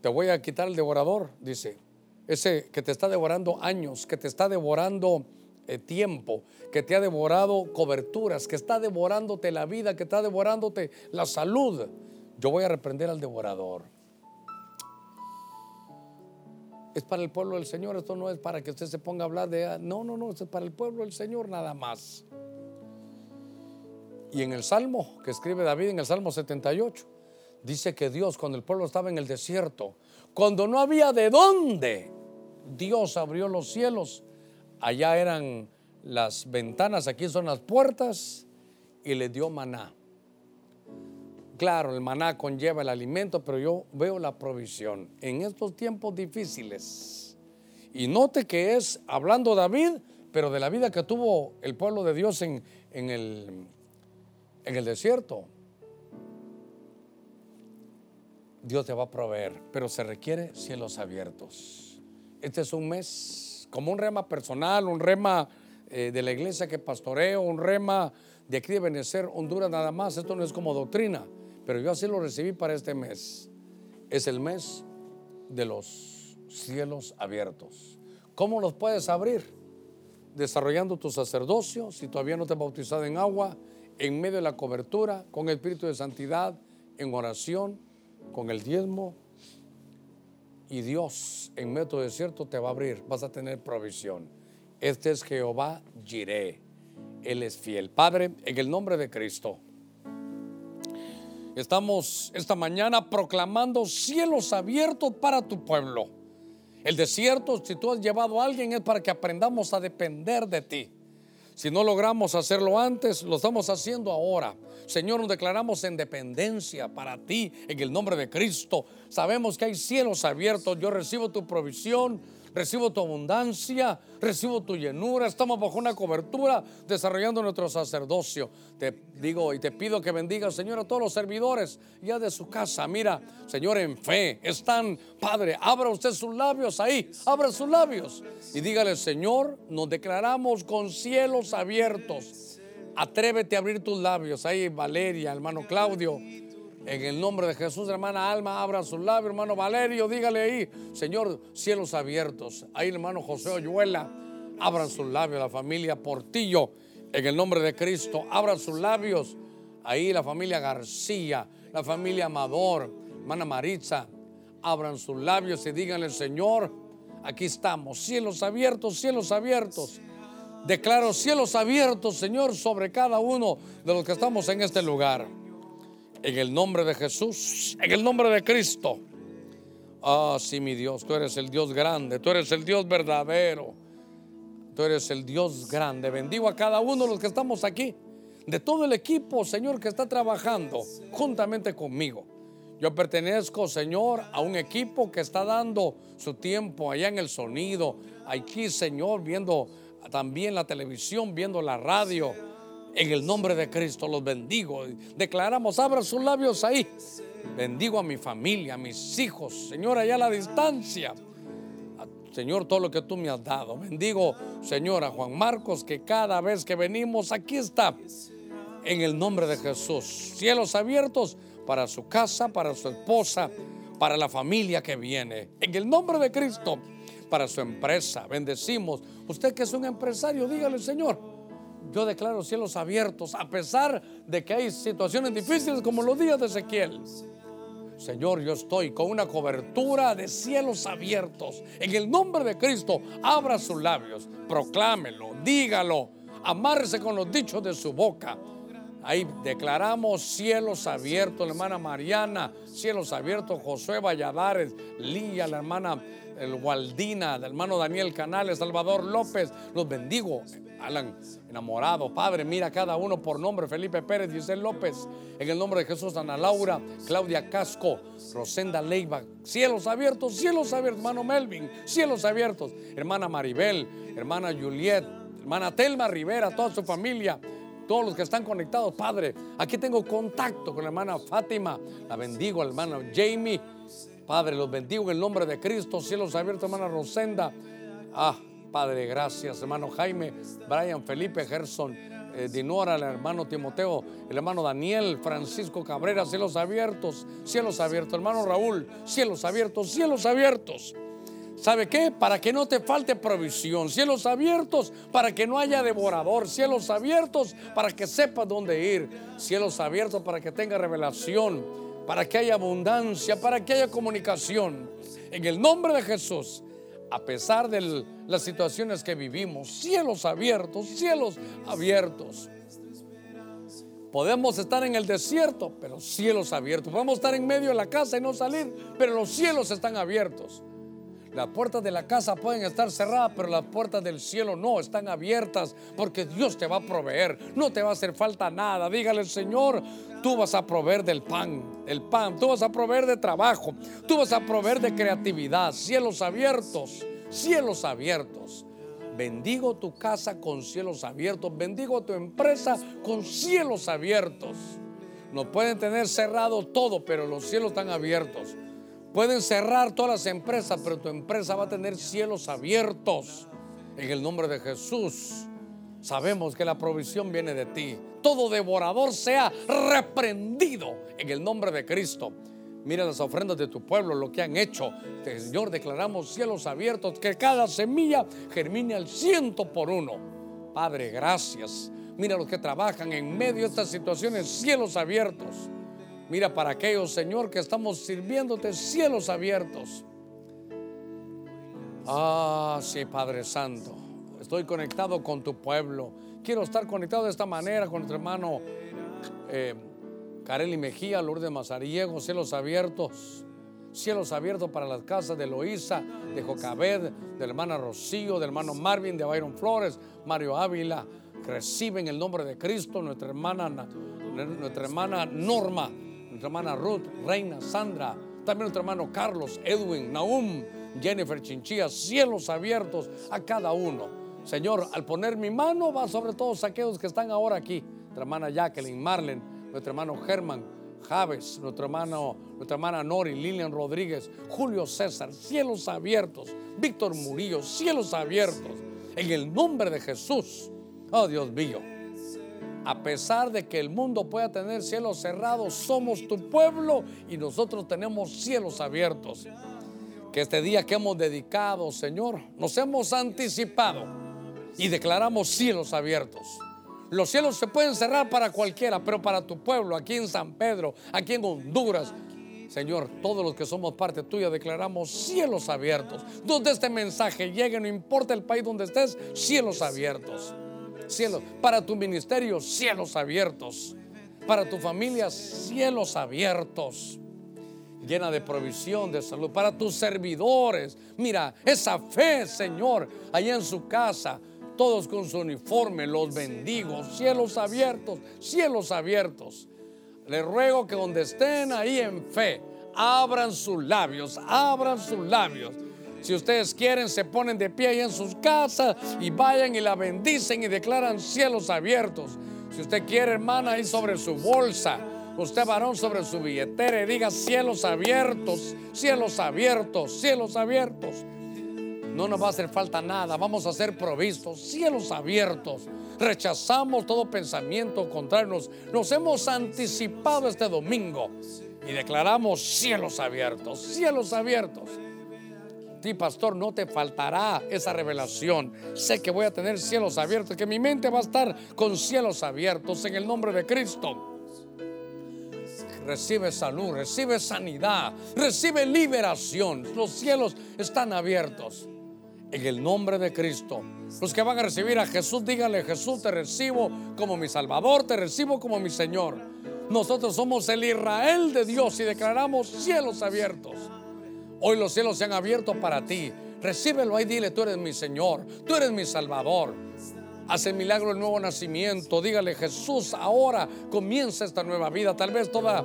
te voy a quitar el devorador, dice. Ese que te está devorando años, que te está devorando eh, tiempo, que te ha devorado coberturas, que está devorándote la vida, que está devorándote la salud. Yo voy a reprender al devorador. Es para el pueblo del Señor, esto no es para que usted se ponga a hablar de... No, no, no, esto es para el pueblo del Señor nada más. Y en el Salmo que escribe David, en el Salmo 78, dice que Dios, cuando el pueblo estaba en el desierto, cuando no había de dónde, Dios abrió los cielos. Allá eran las ventanas, aquí son las puertas, y le dio maná. Claro, el maná conlleva el alimento, pero yo veo la provisión en estos tiempos difíciles. Y note que es hablando David, pero de la vida que tuvo el pueblo de Dios en, en el, en el desierto. Dios te va a proveer, pero se requiere cielos abiertos. Este es un mes como un rema personal, un rema eh, de la iglesia que pastoreo, un rema de aquí de Benecer, Honduras nada más. Esto no es como doctrina, pero yo así lo recibí para este mes. Es el mes de los cielos abiertos. ¿Cómo los puedes abrir? Desarrollando tu sacerdocio, si todavía no te has bautizado en agua, en medio de la cobertura, con el espíritu de santidad, en oración, con el diezmo. Y Dios en medio del desierto te va a abrir, vas a tener provisión. Este es Jehová Jireh. Él es fiel. Padre, en el nombre de Cristo. Estamos esta mañana proclamando cielos abiertos para tu pueblo. El desierto, si tú has llevado a alguien, es para que aprendamos a depender de ti. Si no logramos hacerlo antes, lo estamos haciendo ahora. Señor, nos declaramos en dependencia para ti en el nombre de Cristo. Sabemos que hay cielos abiertos. Yo recibo tu provisión recibo tu abundancia, recibo tu llenura, estamos bajo una cobertura desarrollando nuestro sacerdocio. Te digo y te pido que bendiga, Señor, a todos los servidores ya de su casa. Mira, Señor, en fe están, Padre, abra usted sus labios ahí, abra sus labios y dígale, Señor, nos declaramos con cielos abiertos. Atrévete a abrir tus labios. Ahí, Valeria, hermano Claudio. En el nombre de Jesús, hermana Alma, abra su labio, hermano Valerio, dígale ahí, Señor, cielos abiertos. Ahí, hermano José Oyuela, abran sus labios, la familia Portillo, en el nombre de Cristo, abran sus labios. Ahí la familia García, la familia Amador, hermana Maritza, abran sus labios y díganle, Señor, aquí estamos, cielos abiertos, cielos abiertos. Declaro cielos abiertos, Señor, sobre cada uno de los que estamos en este lugar. En el nombre de Jesús, en el nombre de Cristo. Ah, sí, mi Dios, tú eres el Dios grande, tú eres el Dios verdadero. Tú eres el Dios grande. Bendigo a cada uno de los que estamos aquí, de todo el equipo, Señor, que está trabajando juntamente conmigo. Yo pertenezco, Señor, a un equipo que está dando su tiempo allá en el sonido, aquí, Señor, viendo también la televisión, viendo la radio en el nombre de Cristo los bendigo. Declaramos, abra sus labios ahí. Bendigo a mi familia, a mis hijos, Señor, allá a la distancia. Señor, todo lo que tú me has dado. Bendigo, Señor, a Juan Marcos, que cada vez que venimos, aquí está. En el nombre de Jesús. Cielos abiertos para su casa, para su esposa, para la familia que viene. En el nombre de Cristo, para su empresa. Bendecimos. Usted que es un empresario, dígale, Señor yo declaro cielos abiertos a pesar de que hay situaciones difíciles como los días de Ezequiel. Señor, yo estoy con una cobertura de cielos abiertos. En el nombre de Cristo, abra sus labios, proclámelo, dígalo, amárrese con los dichos de su boca. Ahí declaramos cielos abiertos, hermana Mariana, cielos abiertos, Josué Valladares, Lía, la hermana el Waldina, el hermano Daniel Canales, Salvador López, los bendigo. Alan, enamorado, Padre, mira cada uno por nombre, Felipe Pérez, Giselle López, en el nombre de Jesús, Ana Laura, Claudia Casco, Rosenda Leiva, cielos abiertos, cielos abiertos, hermano Melvin, cielos abiertos, hermana Maribel, hermana Juliet, hermana Telma Rivera, toda su familia, todos los que están conectados, Padre, aquí tengo contacto con la hermana Fátima, la bendigo, hermano Jamie, Padre, los bendigo en el nombre de Cristo, cielos abiertos, hermana Rosenda, ah, Padre, gracias, hermano Jaime, Brian, Felipe, Gerson, eh, Dinora, el hermano Timoteo, el hermano Daniel, Francisco Cabrera, cielos abiertos, cielos abiertos, hermano Raúl, cielos abiertos, cielos abiertos. ¿Sabe qué? Para que no te falte provisión, cielos abiertos, para que no haya devorador, cielos abiertos, para que sepas dónde ir, cielos abiertos, para que tenga revelación, para que haya abundancia, para que haya comunicación. En el nombre de Jesús A pesar de las situaciones que vivimos, cielos abiertos, cielos abiertos. Podemos estar en el desierto, pero cielos abiertos. Podemos estar en medio de la casa y no salir, pero los cielos están abiertos. Las puertas de la casa pueden estar cerradas, pero las puertas del cielo no están abiertas porque Dios te va a proveer. No te va a hacer falta nada. Dígale, Señor, tú vas a proveer del pan, el pan. Tú vas a proveer de trabajo. Tú vas a proveer de creatividad. Cielos abiertos, cielos abiertos. Bendigo tu casa con cielos abiertos. Bendigo tu empresa con cielos abiertos. No pueden tener cerrado todo, pero los cielos están abiertos. Pueden cerrar todas las empresas, pero tu empresa va a tener cielos abiertos. En el nombre de Jesús, sabemos que la provisión viene de ti. Todo devorador sea reprendido en el nombre de Cristo. Mira las ofrendas de tu pueblo, lo que han hecho. Señor, declaramos cielos abiertos, que cada semilla germine al ciento por uno. Padre, gracias. Mira los que trabajan en medio de estas situaciones, cielos abiertos. Mira para aquellos, Señor, que estamos sirviéndote cielos abiertos. Ah, sí, Padre Santo. Estoy conectado con tu pueblo. Quiero estar conectado de esta manera con nuestro hermano eh, Carely Mejía, Lourdes Mazariego, cielos abiertos. Cielos abiertos para las casas de Loíza, de Jocabed, de la hermana Rocío, del hermano Marvin, de Byron Flores, Mario Ávila. Reciben el nombre de Cristo, nuestra hermana, nuestra hermana Norma nuestra hermana Ruth, Reina, Sandra, también nuestro hermano Carlos, Edwin, Naum, Jennifer Chinchilla, cielos abiertos a cada uno. Señor, al poner mi mano va sobre todos aquellos que están ahora aquí. Nuestra hermana Jacqueline, Marlen, nuestro hermano Germán, Javes, nuestro hermano, nuestra hermana Nori, Lilian Rodríguez, Julio César, cielos abiertos, Víctor Murillo, cielos abiertos, en el nombre de Jesús. Oh Dios mío, a pesar de que el mundo pueda tener cielos cerrados, somos tu pueblo y nosotros tenemos cielos abiertos. Que este día que hemos dedicado, Señor, nos hemos anticipado y declaramos cielos abiertos. Los cielos se pueden cerrar para cualquiera, pero para tu pueblo, aquí en San Pedro, aquí en Honduras, Señor, todos los que somos parte tuya declaramos cielos abiertos. Donde este mensaje llegue, no importa el país donde estés, cielos abiertos cielos. Para tu ministerio, cielos abiertos. Para tu familia, cielos abiertos. Llena de provisión, de salud. Para tus servidores. Mira, esa fe, Señor, allá en su casa. Todos con su uniforme, los bendigo. Cielos abiertos, cielos abiertos. Les ruego que donde estén ahí en fe, abran sus labios, abran sus labios si ustedes quieren, se ponen de pie ahí en sus casas y vayan y la bendicen y declaran cielos abiertos. Si usted quiere, hermana, ahí sobre su bolsa, usted varón sobre su billetera y diga cielos abiertos, cielos abiertos, cielos abiertos. No nos va a hacer falta nada, vamos a ser provistos, cielos abiertos. Rechazamos todo pensamiento contrario, nos hemos anticipado este domingo y declaramos cielos abiertos, cielos abiertos ti, pastor, no te faltará esa revelación. Sé que voy a tener cielos abiertos, que mi mente va a estar con cielos abiertos en el nombre de Cristo. Recibe salud, recibe sanidad, recibe liberación. Los cielos están abiertos en el nombre de Cristo. Los que van a recibir a Jesús, díganle, Jesús, te recibo como mi Salvador, te recibo como mi Señor. Nosotros somos el Israel de Dios y declaramos cielos abiertos. Hoy los cielos se han abierto para ti. Recíbelo ahí, dile, tú eres mi Señor, tú eres mi Salvador. Hace el milagro del nuevo nacimiento. Dígale, Jesús, ahora comienza esta nueva vida. Tal vez toda,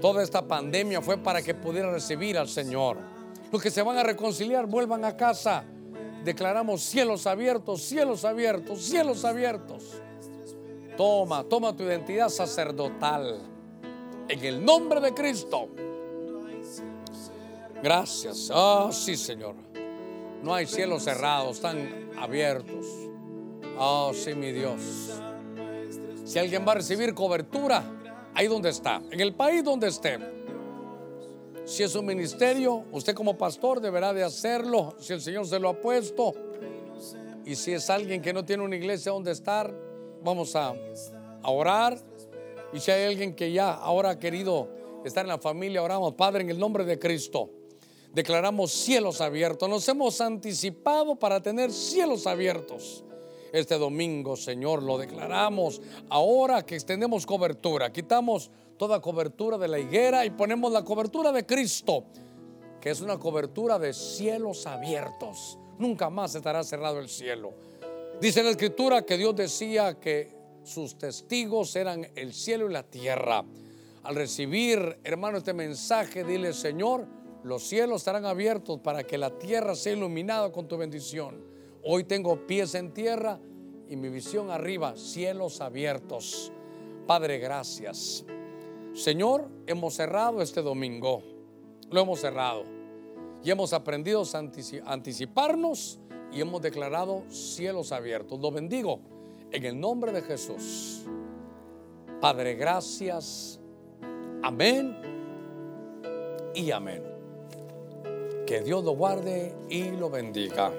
toda esta pandemia fue para que pudiera recibir al Señor. Los que se van a reconciliar, vuelvan a casa. Declaramos cielos abiertos, cielos abiertos, cielos abiertos. Toma, toma tu identidad sacerdotal. En el nombre de Cristo. Gracias. Oh, sí, Señor. No hay cielos cerrados, están abiertos. Oh, sí, mi Dios. Si alguien va a recibir cobertura, ahí donde está, en el país donde esté. Si es un ministerio, usted como pastor deberá de hacerlo, si el Señor se lo ha puesto. Y si es alguien que no tiene una iglesia donde estar, vamos a, a orar. Y si hay alguien que ya ahora ha querido estar en la familia, oramos, Padre, en el nombre de Cristo. Declaramos cielos abiertos. Nos hemos anticipado para tener cielos abiertos. Este domingo, Señor, lo declaramos. Ahora que extendemos cobertura, quitamos toda cobertura de la higuera y ponemos la cobertura de Cristo, que es una cobertura de cielos abiertos. Nunca más estará cerrado el cielo. Dice la escritura que Dios decía que sus testigos eran el cielo y la tierra. Al recibir, hermano, este mensaje, dile, Señor, los cielos estarán abiertos para que la tierra sea iluminada con tu bendición. Hoy tengo pies en tierra y mi visión arriba, cielos abiertos. Padre, gracias. Señor, hemos cerrado este domingo. Lo hemos cerrado. Y hemos aprendido a anticiparnos y hemos declarado cielos abiertos. Lo bendigo en el nombre de Jesús. Padre, gracias. Amén y amén. Que Dios lo guarde y lo bendiga.